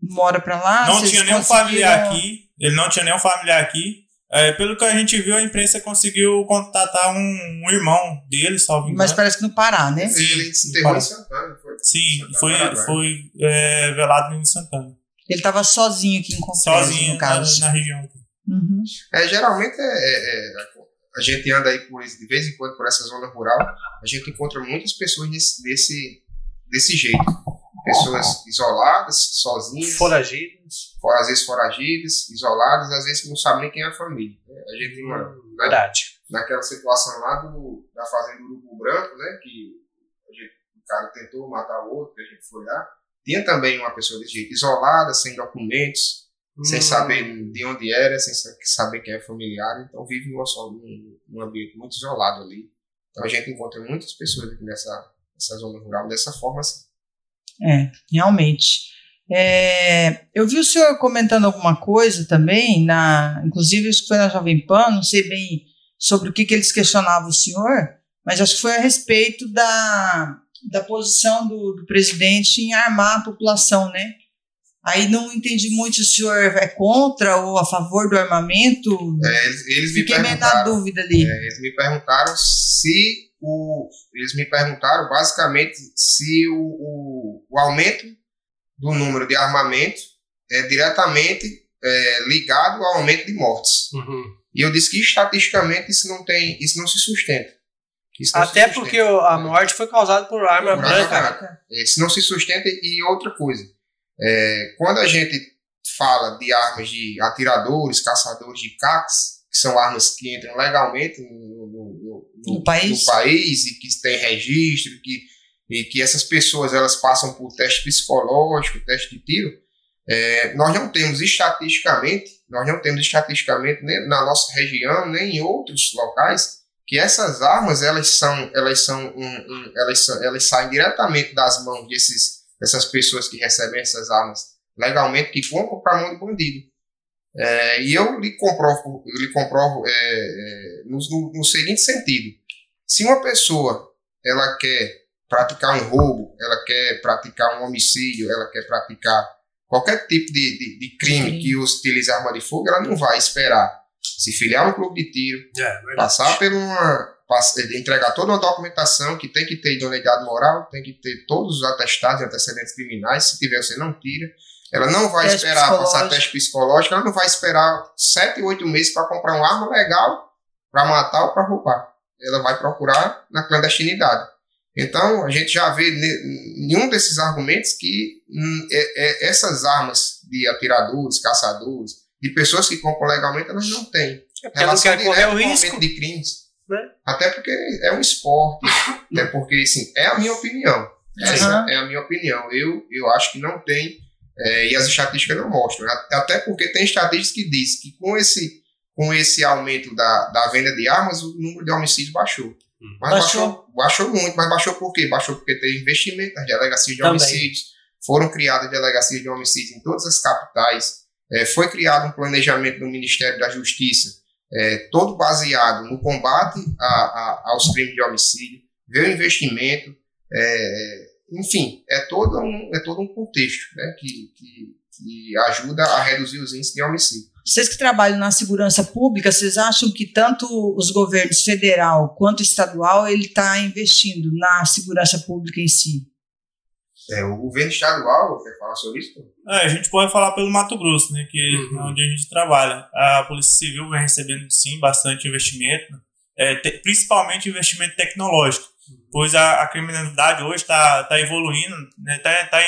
mora para lá? não tinha nenhum conseguiram- familiar aqui. Ele não tinha nenhum familiar aqui. É, pelo que a gente viu, a imprensa conseguiu contatar um, um irmão dele, salvo engano. Mas parece que no Pará, né? Sim, Ele se enterrou em Santana, foi? Sim, Santana, foi, Paraguai. foi é, velado em Santana. Ele estava sozinho aqui em Confresa, Sozinho no caso. na, na região. aqui. Uhum. É, geralmente é, é- é- a gente anda aí por de vez em quando por essa zona rural, a gente encontra muitas pessoas desse, desse, desse jeito. Pessoas isoladas, sozinhas, Foragidos. for- às vezes foragidas, isoladas, às vezes não sabem nem quem é a família. né? A gente tem uma, né, Verdade. naquela situação lá do, da fazenda do Urubu Branco, né, que a gente- o cara tentou matar o outro, que a gente foi lá. Tinha também uma pessoa desse jeito, isolada, sem documentos, sem Hum. saber de onde era, sem sa- saber quem é familiar, então vive num, ambiente muito isolado ali. Então a gente encontra muitas pessoas aqui nessa, nessa zona rural dessa forma assim. É, realmente. É, eu vi o senhor comentando alguma coisa também, na, inclusive isso foi na Jovem Pan, não sei bem sobre o que, que eles questionavam o senhor, mas acho que foi a respeito da, da posição do, do presidente em armar a população, né? Aí não entendi muito se o senhor é contra ou a favor do armamento. É, eles, eles me Fiquei meio na perguntaram, dúvida ali. é, eles me perguntaram se o, eles me perguntaram basicamente se o, o, o aumento do número de armamento é diretamente é, ligado ao aumento de mortes. Uhum. E eu disse que estatisticamente isso não tem, isso não se sustenta. Até porque a morte foi causada por arma Por arma branca. branca. Isso não se sustenta e outra coisa. É, quando a gente fala de armas de atiradores, caçadores de CACs, que são armas que entram legalmente no, no- no- No país. no país e que tem registro, que, e que essas pessoas elas passam por teste psicológico, teste de tiro, é, nós não temos estatisticamente, nós não temos estatisticamente nem na nossa região, nem em outros locais, que essas armas elas são, elas são, um, um- elas, são elas saem diretamente das mãos desses, dessas pessoas que recebem essas armas legalmente, que compram para a mão de bandido. É, e eu lhe comprovo, eu lhe comprovo é, é, no, no- seguinte sentido: se uma pessoa ela quer praticar um roubo, ela quer praticar um homicídio, ela quer praticar qualquer tipo de, de, de crime Sim. que utilize arma de fogo, ela não vai esperar se filiar a um clube de tiro, É, passar por uma. Entregar toda uma documentação que tem que ter idoneidade moral, tem que ter todos os atestados e antecedentes criminais. Se tiver, você não tira. Ela não vai Teste esperar passar teste psicológico, ela não vai esperar sete, oito meses para comprar uma arma legal para matar ou para roubar. Ela vai procurar na clandestinidade. Então, a gente já vê ne- nenhum desses argumentos que hum, é- é- essas armas de atiradores, caçadores, de pessoas que compram legalmente, elas não têm É porque não quer correr o risco. aumento de crimes. Né? Até porque é um esporte, até porque, assim, é a minha opinião. Essa Aham. é a minha opinião. Eu, eu acho que não tem, é, e as estatísticas não mostram. Até porque tem estatísticas que diz que com esse, com esse aumento da, da venda de armas, o número de homicídios baixou. Mas Baixou. baixou. baixou muito, mas baixou por quê? Baixou porque teve investimento nas delegacias de Também. homicídios, foram criadas delegacias de homicídios em todas as capitais, é, foi criado um planejamento do Ministério da Justiça é, todo baseado no combate a, a, aos crimes de homicídio, ver o investimento, é, enfim, é todo um, é todo um contexto né, que, que, que ajuda a reduzir os índices de homicídio. Vocês que trabalham na segurança pública, vocês acham que tanto os governos federal quanto estadual ele está investindo na segurança pública em si? É, o governo estadual quer falar sobre isso? É, a gente pode falar pelo Mato Grosso, né, que uhum. é onde a gente trabalha. A Polícia Civil vem recebendo sim bastante investimento, é, te, principalmente investimento tecnológico, pois a, a criminalidade hoje está tá evoluindo, está né, tá, tá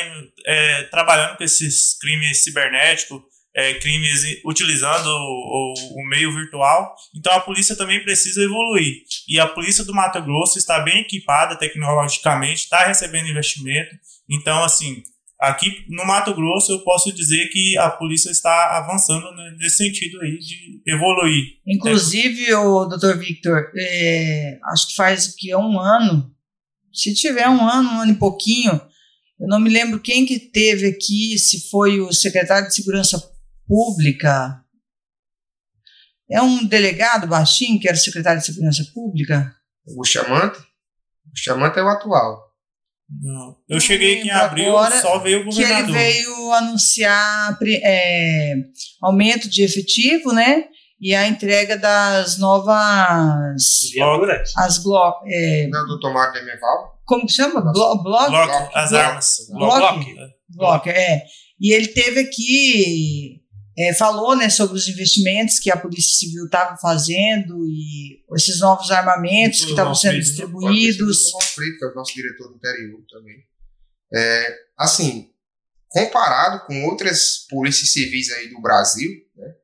é, trabalhando com esses crimes cibernéticos é, crimes utilizando o, o, meio virtual. Então a polícia também precisa evoluir. E a polícia do Mato Grosso está bem equipada tecnologicamente, está recebendo investimento. Então, assim, aqui no Mato Grosso eu posso dizer que a polícia está avançando nesse sentido aí de evoluir. Inclusive, o doutor Victor, é, acho que faz que um ano, se tiver um ano, um ano e pouquinho, eu não me lembro quem que teve aqui, se foi o secretário de Segurança Pública. É um delegado baixinho, que era secretário de Segurança Pública? O Chamante? O Chamante é o atual. Não. Eu cheguei aqui em abril, só veio o governador. Que ele veio anunciar é, aumento de efetivo, né? E a entrega das novas. Viaturas. As Glock. É, Não, do Tomar de Meval. Como que chama? Block? Block, as armas. Block. Block, é. E ele teve aqui é, falou né, sobre os investimentos que a Polícia Civil estava fazendo e esses novos armamentos que estavam sendo distribuídos. O Frito, que é o nosso diretor do interior também. É, assim, comparado com outras polícias civis aí do Brasil, né,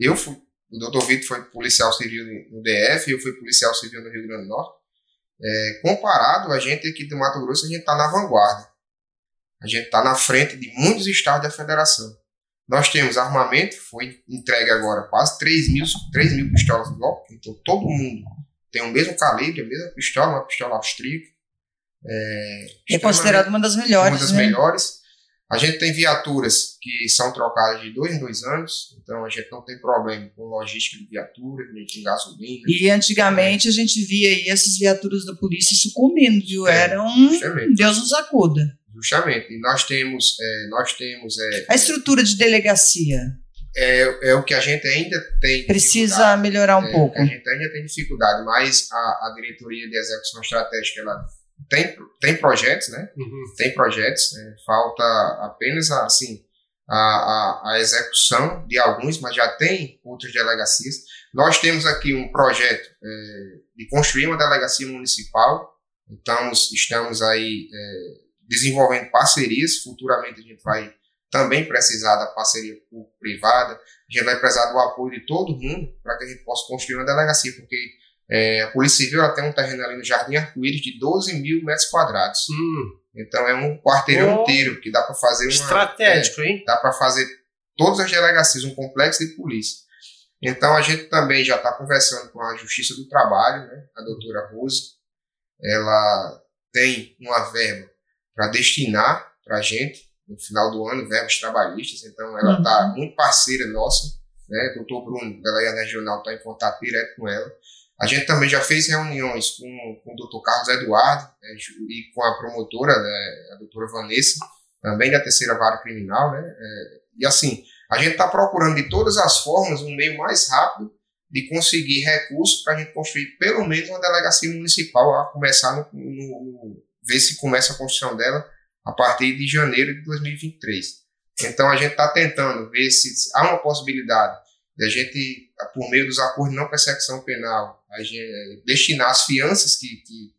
eu fui, o doutor Vitor foi policial civil no DF, eu fui policial civil no Rio Grande do Norte. É, comparado, a gente aqui do Mato Grosso, a gente está na vanguarda. A gente está na frente de muitos estados da federação. Nós temos armamento, foi entregue agora quase 3 mil, 3 mil pistolas Glock, então todo mundo tem o mesmo calibre, a mesma pistola, uma pistola austríaca. É, é considerado uma das melhores. Uma das né? melhores. A gente tem viaturas que são trocadas de dois em dois anos, então a gente não tem problema com logística de viaturas, nem com gasolina. E antigamente é. a gente via aí essas viaturas da polícia sucumbindo, viu? É, Era um Deus nos acuda. Justamente. E nós temos, é, nós temos é, a estrutura de delegacia. É, é o que a gente ainda tem. Precisa melhorar um é, pouco. A gente ainda tem dificuldade, mas a, a diretoria de execução estratégica ela tem, tem projetos, né? Uhum. Tem projetos. Né? Falta apenas assim a, a, a execução de alguns, mas já tem outras delegacias. Nós temos aqui um projeto é, de construir uma delegacia municipal. Estamos, estamos aí é, desenvolvendo parcerias. Futuramente a gente vai também precisar da parceria privada, a gente vai precisar do apoio de todo mundo para que a gente possa construir uma delegacia, porque é, a Polícia Civil ela tem um terreno ali no Jardim Arco-Íris de 12 mil metros quadrados. Hum. Então é um quarteirão oh. inteiro que dá para fazer uma. Estratégico, é, hein? Dá para fazer todas as delegacias, um complexo de polícia. Então a gente também já está conversando com a Justiça do Trabalho, né? a doutora Rose. Ela tem uma verba para destinar para a gente no final do ano verbos trabalhistas. Então, ela está uhum. muito parceira nossa. Né? O doutor Bruno, delegado regional, está em contato direto com ela. A gente também já fez reuniões com, com o doutor Carlos Eduardo né, e com a promotora, né, a doutora Vanessa, também da terceira vara criminal. Né? É, e assim, a gente está procurando de todas as formas um meio mais rápido de conseguir recursos para a gente construir pelo menos uma delegacia municipal a começar no, no ver se começa a construção dela a partir de janeiro de 2023. Então a gente está tentando ver se há uma possibilidade de a gente, por meio dos acordos de não persecução penal, a gente, destinar as fianças que, que,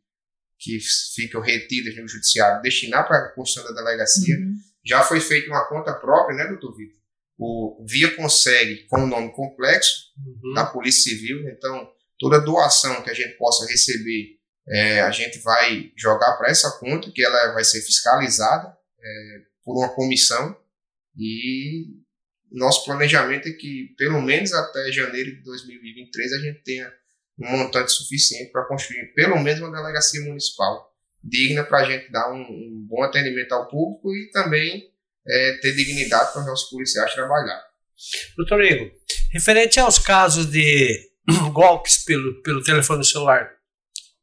que ficam retidas no judiciário, destinar para a construção da delegacia. Uhum. Já foi feita uma conta própria, né, doutor Vitor? O Via Consegue, com o nome complexo, uhum. da Polícia Civil. Então, toda doação que a gente possa receber é, a gente vai jogar para essa conta, que ela vai ser fiscalizada é, por uma comissão, e nosso planejamento é que, pelo menos até janeiro de 2023, a gente tenha um montante suficiente para construir pelo menos uma delegacia municipal digna para a gente dar um, um, bom atendimento ao público e também é, ter dignidade para os nossos policiais trabalhar. Doutor Igor, referente aos casos de golpes pelo, pelo telefone celular,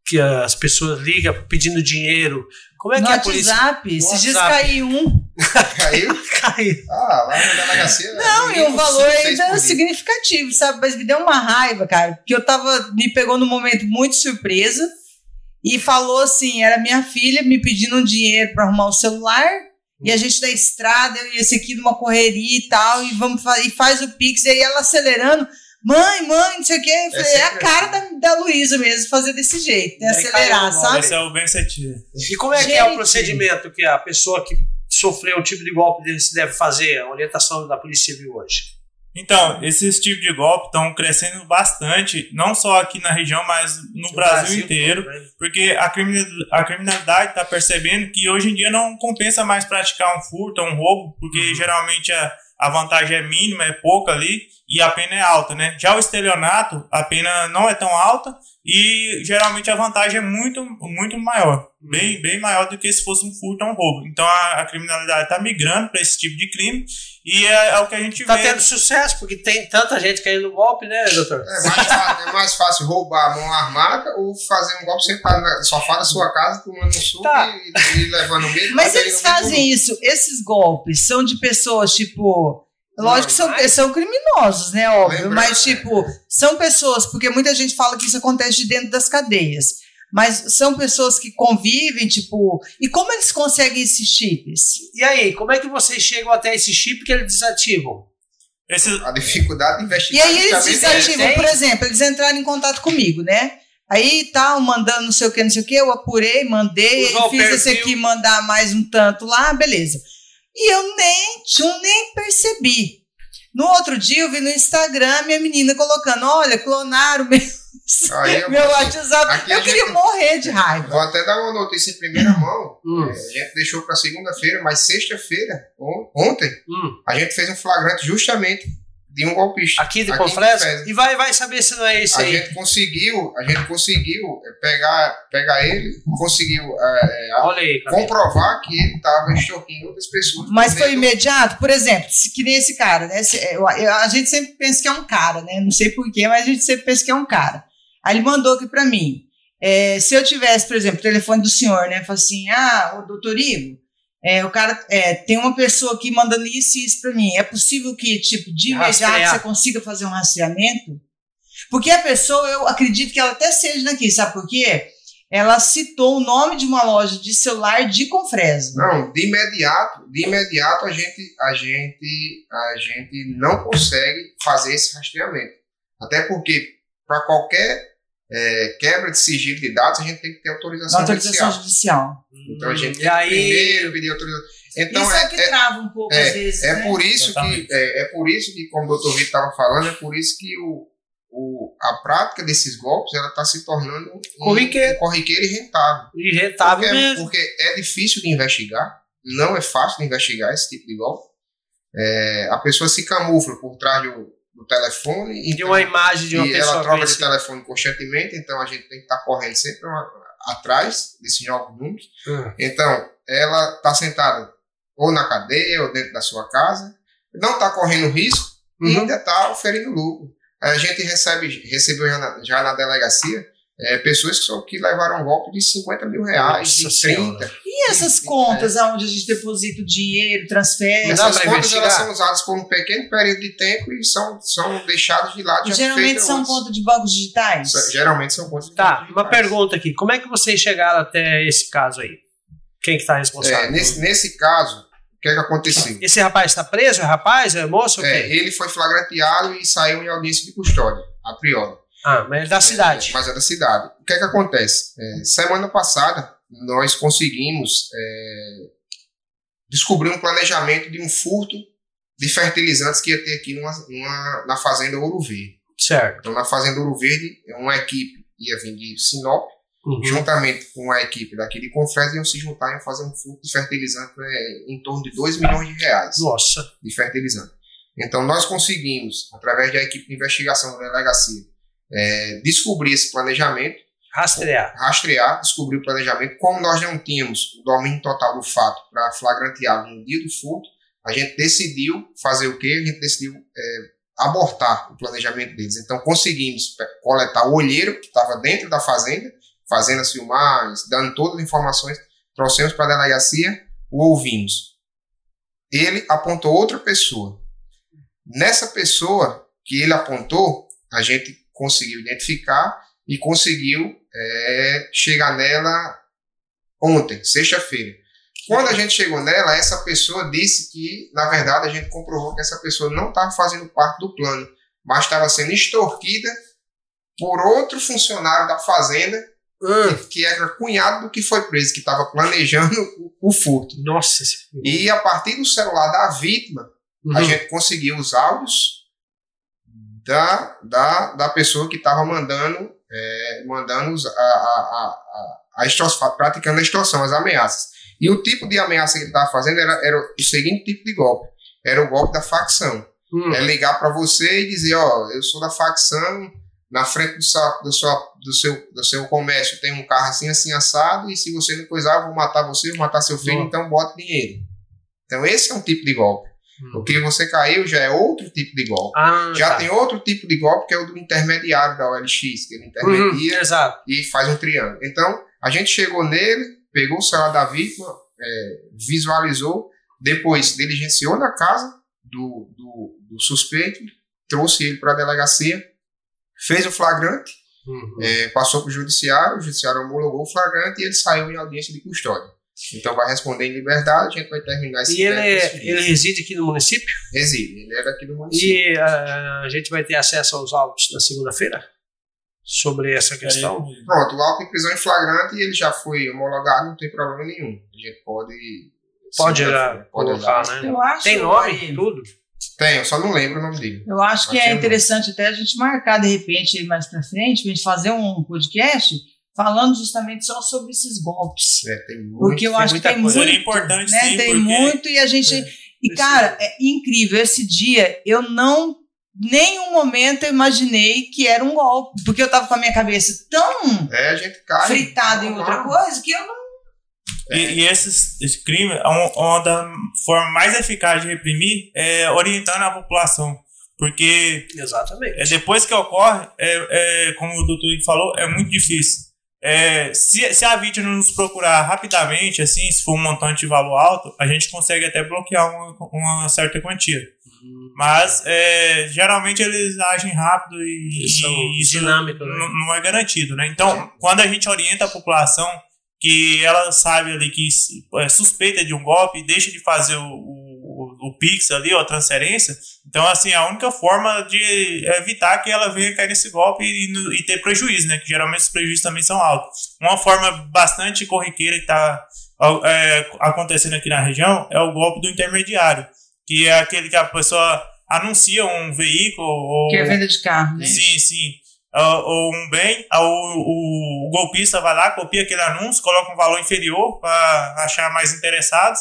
que as pessoas ligam pedindo dinheiro. Como é no que a polícia. WhatsApp, No esses dias WhatsApp. caiu um. Caiu? Cai. Ah, lá na delegacia. Não, e um valor ainda significativo, sabe? Mas me deu uma raiva, cara, porque eu tava. Me pegou num momento muito surpresa e falou assim: era minha filha me pedindo um dinheiro pra arrumar o celular. E a gente na estrada, eu e esse aqui numa correria e tal, e vamos e faz o Pix, e aí ela acelerando, mãe, mãe, não sei o quê. Eu falei, é, a sempre cara da, da Luísa mesmo, fazer desse jeito, né? Acelerar, no sabe? Esse é o Ben Cetia. E como é que é o Gente. procedimento que a pessoa que sofreu um tipo de golpe desse deve fazer? A orientação da Polícia Civil hoje. Então, esses tipos de golpe estão crescendo bastante, não só aqui na região, mas no, Brasil, inteiro. também. Porque a criminal- a criminalidade está percebendo que hoje em dia não compensa mais praticar um furto ou um roubo, porque Uhum. geralmente a, a vantagem é mínima, é pouca ali, e a pena é alta, né? Já o estelionato, a pena não é tão alta e geralmente a vantagem é muito, muito maior. Bem, bem maior do que se fosse um furto ou um roubo. Então a, a criminalidade está migrando para esse tipo de crime e é, é o que a gente Tá vê. tendo sucesso, porque tem tanta gente caindo no golpe, né, doutor? É mais, fácil, é mais fácil roubar a mão armada ou fazer um golpe sentado no sofá da sua casa, tomando um suco Tá. e, e levando medo. Mas batendo eles fazem isso, esses golpes são de pessoas, tipo. Lógico que são, são criminosos, né? Óbvio. Lembrando, mas, tipo, são pessoas, porque muita gente fala que isso acontece de dentro das cadeias. Mas são pessoas que convivem, tipo. E como eles conseguem esses chips? E aí, como é que vocês chegam até esse chip que eles desativam? Esses, A dificuldade de E investigar. aí eles é desativam, por exemplo, eles entraram em contato comigo, né? Aí tal, mandando não sei o que, não sei o que, eu apurei, mandei, Usou fiz esse aqui mandar mais um tanto lá, beleza. E eu nem, nem percebi. No outro dia eu vi no Instagram minha menina colocando, olha, clonaram meu, eu meu assim, WhatsApp. aqui Eu queria gente- morrer de raiva. Vou até dar uma notícia em primeira mão. Hum, É, A gente deixou para segunda-feira, mas sexta-feira, on- ontem, hum. a gente fez um flagrante justamente de um golpista. Aqui de Confresa? E vai, vai saber se não é esse A aí. gente conseguiu, a gente conseguiu pegar, pegar ele, conseguiu é, é, Olha aí, comprovar que ele estava extorquindo outras pessoas. Mas foi imediato, por exemplo, se- que nem esse cara, né? Se- eu- eu- a gente sempre pensa que é um cara, né? Não sei porquê, mas a gente sempre pensa que é um cara. Aí ele mandou aqui pra mim. é, se eu tivesse, por exemplo, o telefone do senhor, né? Fala assim: ah, o doutor Igor, é, o cara é, tem uma pessoa aqui mandando isso e isso pra mim. É possível que, tipo, de imediato você consiga fazer um rastreamento? Porque a pessoa, eu acredito que ela até seja daqui, sabe por quê? Ela citou o nome de uma loja de celular de Confresa. Não, de imediato, de imediato a gente, a gente, a gente não consegue fazer esse rastreamento. Até porque para qualquer é, quebra de sigilo de dados a gente tem que ter autorização, autorização judicial. judicial. Então a gente tem E aí, que primeiro pedir autorização. Então isso é, é que é, trava um pouco é, às vezes. é né? por isso que é, é por isso que como o doutor Vitor estava falando é por isso que o, o, a prática desses golpes ela está se tornando um, Corriqueiro. um corriqueiro e rentável. E rentável porque, mesmo. porque é difícil de investigar, não é fácil de investigar esse tipo de golpe. É, a pessoa se camufla por trás do, do telefone De então, uma imagem de uma e pessoa ela troca de telefone constantemente, então a gente tem que estar correndo sempre uma- atrás desses novos números. Hum. Então, ela está sentada ou na cadeia ou dentro da sua casa, não está correndo risco e Uhum. ainda está oferindo lucro. A gente recebe, recebeu já na, já na delegacia é, pessoas que, são, que levaram um golpe de 50 mil reais, Nossa de 30. Senhora. E essas contas onde a gente deposita o dinheiro, transfere? Essas contas investigar? elas são usadas por um pequeno período de tempo e são, são deixadas de lado. Geralmente são contas de bancos digitais? Geralmente são contas Tá, digitais. uma pergunta aqui. Como é que vocês chegaram até esse caso aí? Quem que tá responsável? É, nesse, nesse caso, o que é que aconteceu? Esse rapaz está preso? É rapaz? É moço? ou É, ele foi flagranteado e saiu em audiência de custódia, a priori. Ah, mas é da cidade. É, mas é da cidade. O que é que acontece? É, semana passada, nós conseguimos é, descobrir um planejamento de um furto de fertilizantes que ia ter aqui numa, numa- na Fazenda Ouro Verde. Certo. Então, na Fazenda Ouro Verde, uma equipe ia vir de Sinop, Uhum. juntamente com a equipe daqui de Confresa, iam se juntar e fazer um furto de fertilizante né, em torno de 2 milhões de reais Nossa. de fertilizante. Então, nós conseguimos, através da equipe de investigação da delegacia, é, descobrir esse planejamento, Rastrear. rastrear, descobrir o planejamento. Como nós não tínhamos o domínio total do fato para flagranteá-lo no dia do furto, a gente decidiu fazer o quê? A gente decidiu é, abortar o planejamento deles. Então conseguimos coletar o olheiro que estava dentro da fazenda, fazendo as filmagens, dando todas as informações, trouxemos para a delegacia, o ouvimos. Ele apontou outra pessoa. Nessa pessoa que ele apontou, a gente conseguiu identificar e conseguiu é, chegar nela ontem, sexta-feira. Quando a gente chegou nela, essa pessoa disse que, na verdade, a gente comprovou que essa pessoa não estava fazendo parte do plano, mas estava sendo extorquida por outro funcionário da fazenda Ah, que, era cunhado do que foi preso, que estava planejando o, o furto. nossa. E a partir do celular da vítima, a Uhum. gente conseguiu os áudios da, da, da pessoa que estava mandando, é, mandando a, a, a, a, extorsão, praticando a extorsão, as ameaças. E o tipo de ameaça que ele estava fazendo era, era o seguinte tipo de golpe: era o golpe da facção. Hum. É ligar para você e dizer: Ó, eu sou da facção, na frente do, sa- do, sua, do, seu, do seu comércio tem um carro assim, assim, assado, e se você não coisar, eu vou matar você, vou matar seu filho, Nossa. então bota dinheiro. Então, esse é um tipo de golpe. Hum. O que você caiu já é outro tipo de golpe. Ah, Já tá. tem outro tipo de golpe que é o do intermediário da OLX, que ele Uhum, intermedia exato. e faz um triângulo. Então, a gente chegou nele, pegou o celular da vítima, é, visualizou, depois diligenciou na casa do, do, do suspeito, trouxe ele para a delegacia, fez o flagrante, Uhum. é, passou para o judiciário, o judiciário homologou o flagrante e ele saiu em audiência de custódia. Então vai responder em liberdade, a gente vai terminar esse E ele, é- ele reside aqui no município? reside, ele é daqui do município. E ah, a gente vai ter acesso aos autos na segunda-feira? Sobre essa questão? Pronto, o auto em prisão em flagrante ele já foi homologado, não tem problema nenhum. A gente pode. Pode já pode colocar, usar. né? Eu acho, Tem nome, Ari, tudo? Tem, eu só não lembro o nome dele. Eu acho que é interessante até a gente marcar de repente mais pra frente, pra gente fazer um podcast falando justamente só sobre esses golpes. É, tem muito. Porque eu tem acho que muita tem coisa. muito. Seria importante, né? sim, tem porque- muito e a gente. É, e, cara, é incrível. Esse dia eu não. Nenhum momento eu imaginei que era um golpe. Porque eu tava com a minha cabeça tão É, a gente cai. fritada em outra coisa que eu não. E, e esses, esse crime, é um- uma da forma mais eficaz de reprimir é orientando a população. Porque Exatamente. é, depois que ocorre, é, é, como o doutor Igor falou, é muito difícil. É, se, se a vítima nos procurar rapidamente, assim, se for um montante de valor alto, a gente consegue até bloquear uma, uma certa quantia. Mas é, geralmente eles agem rápido e, e isso dinâmicos, né? não, é garantido, né? Então, quando a gente orienta a população que ela sabe ali que é suspeita de um golpe e deixa de fazer o, o, o Pix ali, ou a transferência, então, assim, a única forma de evitar que ela venha cair nesse golpe e, e ter prejuízo, né? Que geralmente os prejuízos também são altos. Uma forma bastante corriqueira que está acontecendo aqui na região é o golpe do intermediário, que é aquele que a pessoa anuncia um veículo ou Que é venda de carro, né? Sim, sim. Ah, Ou um bem, ah, o, o, o golpista vai lá, copia aquele anúncio, coloca um valor inferior para achar mais interessados,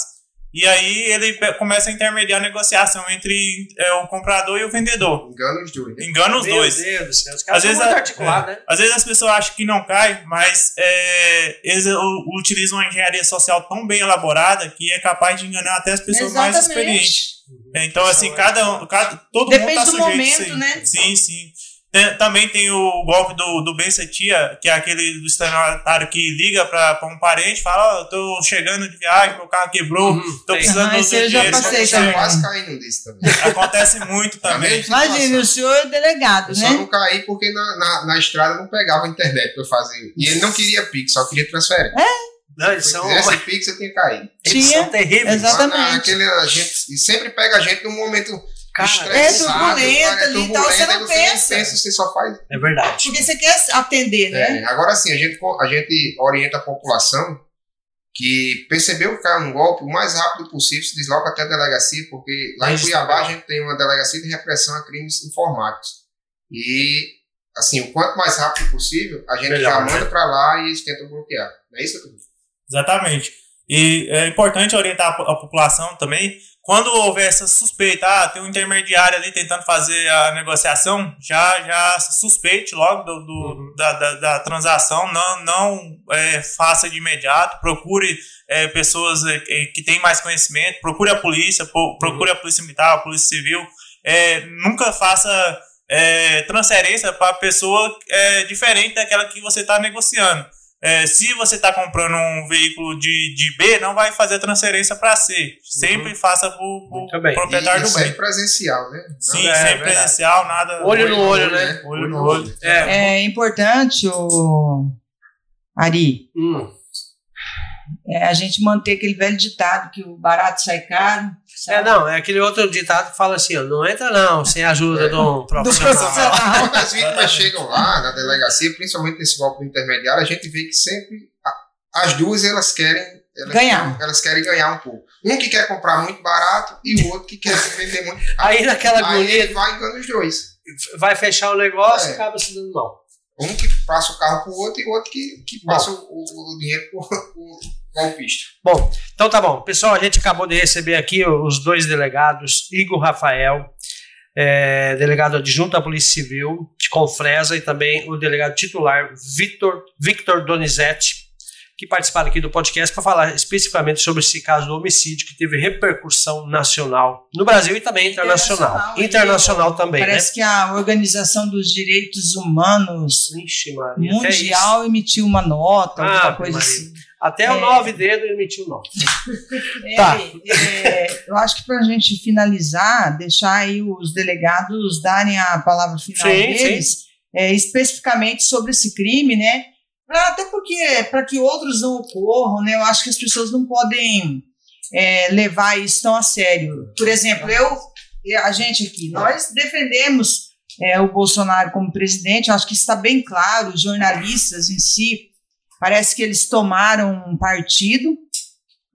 e aí ele começa a intermediar a negociação entre é, o comprador e o vendedor. Engana os dois. né? Engana os Meu dois. Deus do céu. Os caras Às são vezes, articulados, né? às vezes as pessoas acham que não cai, mas é, eles utilizam uma engenharia social tão bem elaborada que é capaz de enganar até as pessoas mais experientes. É, Então, assim, cada, um- cada todo Depende mundo tá do sujeito a momento, isso aí. né? Sim, sim. Tem- também tem o golpe do, do Ben Setia, que é aquele do estelionatário que liga para um parente e fala: eu tô chegando de viagem, meu carro quebrou, Uhum, tô precisando Ah, do esse seu eu já dinheiro. passei também. quase caí num desse também. Acontece muito também. Imagina, o senhor é delegado, Eu só né? não caí porque na, na, na estrada não pegava a internet pra eu fazer. E ele não queria Pix, só queria transferência. Não, eles Se são, quisesse Pix, eu tinha caído. eles Tinha, são terríveis. exatamente. Mas naquele, a gente, e sempre pega a gente num momento Cara, estressado, é turbulento cara, ali e tal, você não nem pensa. pensa, você só faz. É verdade. Porque você quer atender, né? É, agora sim, a gente, a gente orienta a população que percebeu que caiu um golpe, o mais rápido possível se desloca até a delegacia, porque lá em Cuiabá a gente tem uma delegacia de repressão a crimes informáticos. E, assim, o quanto mais rápido possível, a gente Melhor, já né? manda para lá e eles tentam bloquear. Não é isso, doutor? Exatamente. E é importante orientar a população também. Quando houver essa suspeita, ah, tem um intermediário ali tentando fazer a negociação, já, já suspeite logo do, do- Uhum. da, da, da transação, não, não é, faça de imediato, procure é, pessoas é, que- têm mais conhecimento, procure a polícia, po- procure a polícia militar, a polícia civil, é, nunca faça é, transferência para pessoa é, diferente daquela que você está negociando. É, se você está comprando um veículo de, de B, não vai fazer transferência para C. Sempre uhum. faça para o proprietário e, do bem. Sempre presencial, né? Sim, é, sempre presencial, nada. Olho, olho no olho, né? né? Olho no olho. É, é importante, o Ari, hum. é a gente manter aquele velho ditado que o barato sai caro. É, não, é aquele outro ditado que fala assim, ó, não entra não, sem a ajuda é. de um profissional. Do profissional. Quando as vítimas chegam lá na delegacia, principalmente nesse golpe intermediário, a gente vê que sempre as duas elas querem elas ganhar. Querem, elas querem ganhar um pouco. Um que quer comprar muito barato e o outro que quer vender muito. Aí naquela agonia. Aí ele vai enganando os dois. Vai fechar o negócio é. e acaba se dando mal. Um que passa o carro pro outro e o outro que, que passa o, o, dinheiro pro, pro Bom, então tá bom. Pessoal, a gente acabou de receber aqui os dois delegados, Igor Rafael, é, delegado adjunto da Polícia Civil de Confresa e também o delegado titular Victor, Victor Donizete, que participaram aqui do podcast para falar especificamente sobre esse caso do homicídio que teve repercussão nacional no Brasil e também internacional. Internacional, internacional também. Parece né? que a Organização dos Direitos Humanos Ixi, Maria, Mundial emitiu uma nota, ah, alguma coisa Maria. assim. Até é, o nove dedos emitiu nota. É, tá. É, eu acho que para a gente finalizar, deixar aí os delegados darem a palavra final sim, deles, sim. É, especificamente sobre esse crime, né? Até porque, para que outros não ocorram, né, eu acho que as pessoas não podem é, levar isso tão a sério. Por exemplo, eu, a gente aqui, nós defendemos é, o Bolsonaro como presidente, eu acho que está bem claro, os jornalistas em si, parece que eles tomaram um partido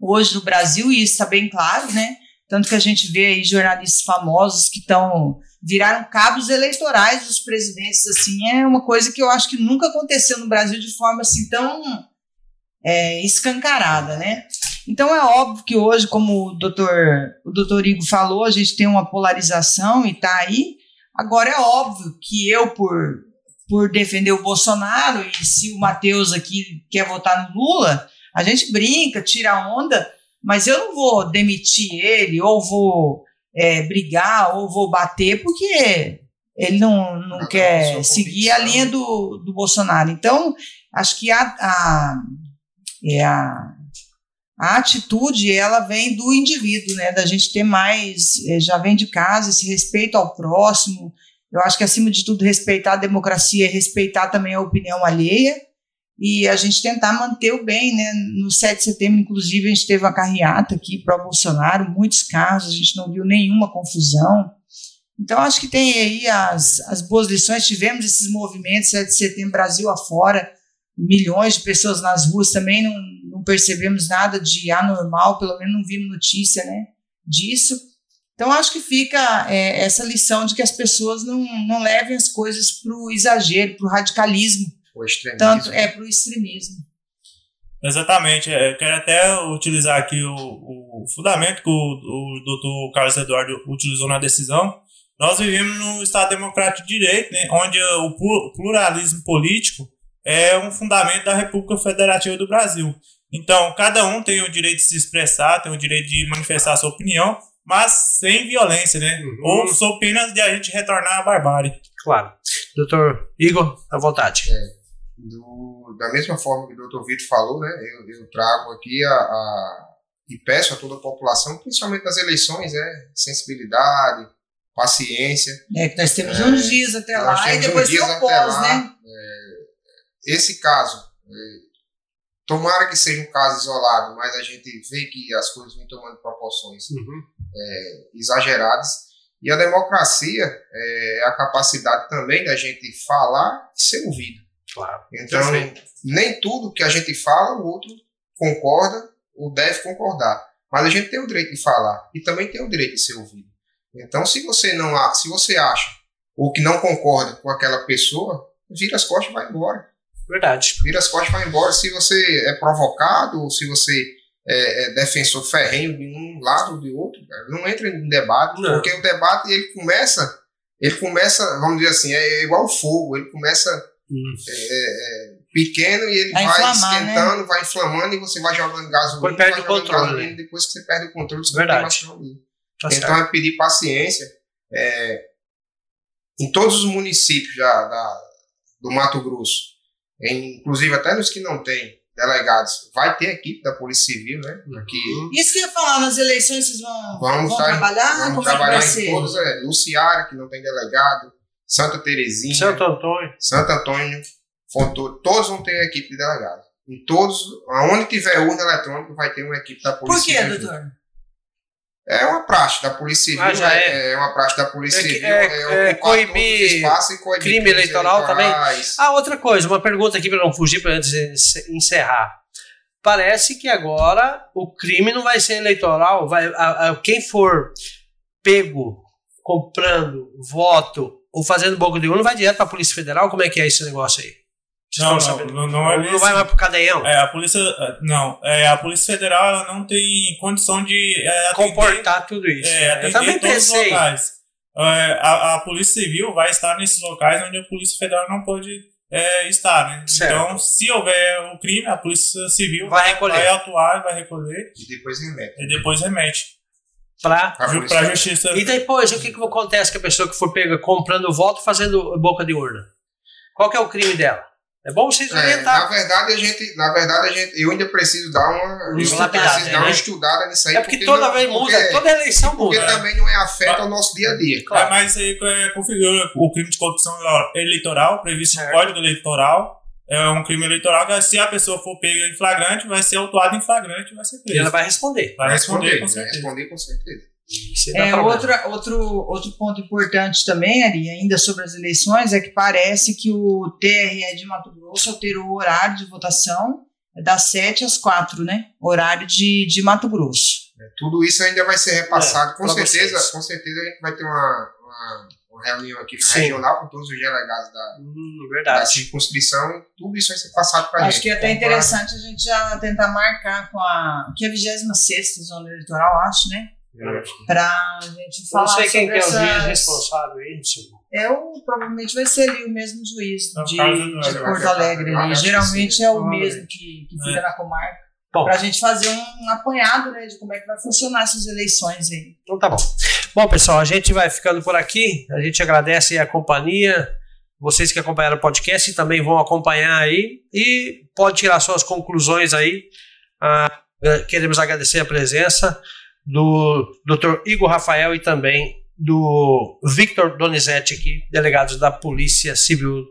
hoje no Brasil, e isso está bem claro, né? Tanto que a gente vê aí jornalistas famosos que estão viraram cabos eleitorais dos presidentes, assim, é uma coisa que eu acho que nunca aconteceu no Brasil de forma assim tão é, escancarada, né? Então é óbvio que hoje, como o doutor, o doutor Igor falou, a gente tem uma polarização e está aí. Agora é óbvio que eu, por, por defender o Bolsonaro, e se o Matheus aqui quer votar no Lula, a gente brinca, tira onda, mas eu não vou demitir ele ou vou é, brigar ou vou bater porque ele não, não quer seguir a linha do, do Bolsonaro. Então, acho que a, a, é a, a atitude ela vem do indivíduo, né? Da gente ter mais, é, já vem de casa, esse respeito ao próximo. Eu acho que, acima de tudo, respeitar a democracia e respeitar também a opinião alheia e a gente tentar manter o bem, né? No 7 de setembro, inclusive, a gente teve uma carreata aqui para Bolsonaro, muitos carros, a gente não viu nenhuma confusão. Então, acho que tem aí as, as boas lições. Tivemos esses movimentos, 7 de setembro, Brasil afora, milhões de pessoas nas ruas também, não, não percebemos nada de anormal, pelo menos não vimos notícia né, disso. Então, acho que fica é, essa lição de que as pessoas não, não levem as coisas para o exagero, para o radicalismo o extremismo. Tanto é para o extremismo. Exatamente. Eu é, quero até utilizar aqui o, o fundamento que o, o doutor Carlos Eduardo utilizou na decisão. Nós vivemos num Estado democrático de direito, né, onde o pluralismo político é um fundamento da República Federativa do Brasil. Então, cada um tem o direito de se expressar, tem o direito de manifestar a sua opinião, mas sem violência, né? Uhum. Ou sob pena de a gente retornar à barbárie. Claro. Doutor Igor, à vontade. É do, da mesma forma que o doutor Vitor falou, né, eu, eu trago aqui a, a, e peço a toda a população, principalmente nas eleições, né, sensibilidade, paciência. É que nós temos é, uns dias até lá e depois tem o pós, né? É, esse caso, é, tomara que seja um caso isolado, mas a gente vê que as coisas vêm tomando proporções uhum. É, exageradas. E a democracia é a capacidade também da gente falar e ser ouvido. Claro. Então, Perfeito. nem tudo que a gente fala, o outro concorda ou deve concordar. Mas a gente tem o direito de falar e também tem o direito de ser ouvido. Então, se você não se você acha ou que não concorda com aquela pessoa, vira as costas e vai embora. Verdade. Vira as costas e vai embora. Se você é provocado ou se você é, é defensor ferrenho de um lado ou de outro, cara, não entra em debate, não. porque o debate ele começa, ele começa, vamos dizer assim, é igual fogo, ele começa é, é, pequeno e ele vai, vai né? esquentando, né? vai inflamando e você vai jogando gasolina. Perde o controle. Gasolina, depois que você perde o controle, você Verdade. não tem mais Tá então certo. é pedir paciência. é, em todos os municípios já da, do Mato Grosso, inclusive até nos que não tem delegados, vai ter equipe da Polícia Civil, né? Aqui, Isso que eu ia falar, nas eleições vocês vão, vamos vão tá- trabalhar? vamos Como é que trabalhar vai em ser? todos, é, Luciara, que não tem delegado, Santa Terezinha, Santo Antônio. Santo Antônio, Fontoura, todos vão ter equipe de delegado. Em todos, aonde tiver urna eletrônica, vai ter uma equipe da Polícia Por quê, Civil. doutor? É uma praxe da Polícia Civil, Ah, já é, é. uma praxe da Polícia É Civil, é- é, é coibir coibir crime eleitoral também. Ah, outra coisa, uma pergunta aqui para não fugir, para antes de ence- encerrar. Parece que agora o crime não vai ser eleitoral, vai, a- a- quem for pego comprando voto ou fazendo boca de urna vai direto para a Polícia Federal. Como é que é esse negócio aí? Não, não, não, não é não vai mais pro cadeião? É, a polícia. Não, é, a Polícia Federal ela não tem condição de é, atender, Comportar tudo isso. é, Eu também todos os pensei. locais. É, a, a Polícia Civil vai estar nesses locais onde a Polícia Federal não pode é, estar. Né? Certo. Então, se houver o crime, a Polícia Civil Vai recolher. vai atuar, vai recolher E depois remete. e depois remete para a Justiça. E depois, o que, que acontece com a pessoa que for pega comprando voto fazendo boca de urna? Qual que é o crime dela? É bom vocês É, na verdade, a gente, na verdade, a gente, eu ainda preciso dar uma, preciso dar uma né? estudada nisso aí. É porque toda não- vez muda, porque- toda eleição Porque muda. também não é afeta o nosso dia a dia. Claro. É, mas aí é, configura o crime de corrupção eleitoral previsto no Código Eleitoral. É um crime eleitoral que se a pessoa for pega em flagrante, vai ser autuada em flagrante e vai ser E presa. ela vai responder. Vai responder, com vai certeza. responder com certeza. É, outra, outro, outro ponto importante também, Ari, ainda sobre as eleições, é que parece que o TRE de Mato Grosso alterou o horário de votação é das 7 às 4, né? Horário de, de Mato Grosso. Tudo isso ainda vai ser repassado. É, com certeza, vocês. com certeza a gente vai ter uma, uma, uma reunião aqui na Sim. regional com todos os delegados da, Hum, da circunscrição. Tudo isso vai ser passado para a gente. Acho que é até interessante a gente já tentar marcar com a. que é a 26 zona eleitoral, acho, né? Pra gente Eu falar não sei quem que sobre é o juiz essas- responsável aí. É o, provavelmente vai ser ali o mesmo juiz Não, de, de. Porto Alegre. Ah, ali. que Geralmente é o mesmo que, que fica É. na comarca. Bom. Pra gente fazer um apanhado né, de como é que vai funcionar essas eleições aí. Então tá bom. Bom, pessoal, a gente vai ficando por aqui. A gente agradece a companhia, vocês que acompanharam o podcast e também vão acompanhar aí. E pode tirar suas conclusões aí. Ah, queremos agradecer a presença do Dr. Igor Rafael e também do Victor Donizete aqui, delegados da Polícia Civil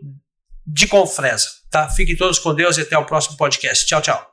de Confresa. Tá? Fiquem todos com Deus e até o próximo podcast. Tchau, tchau.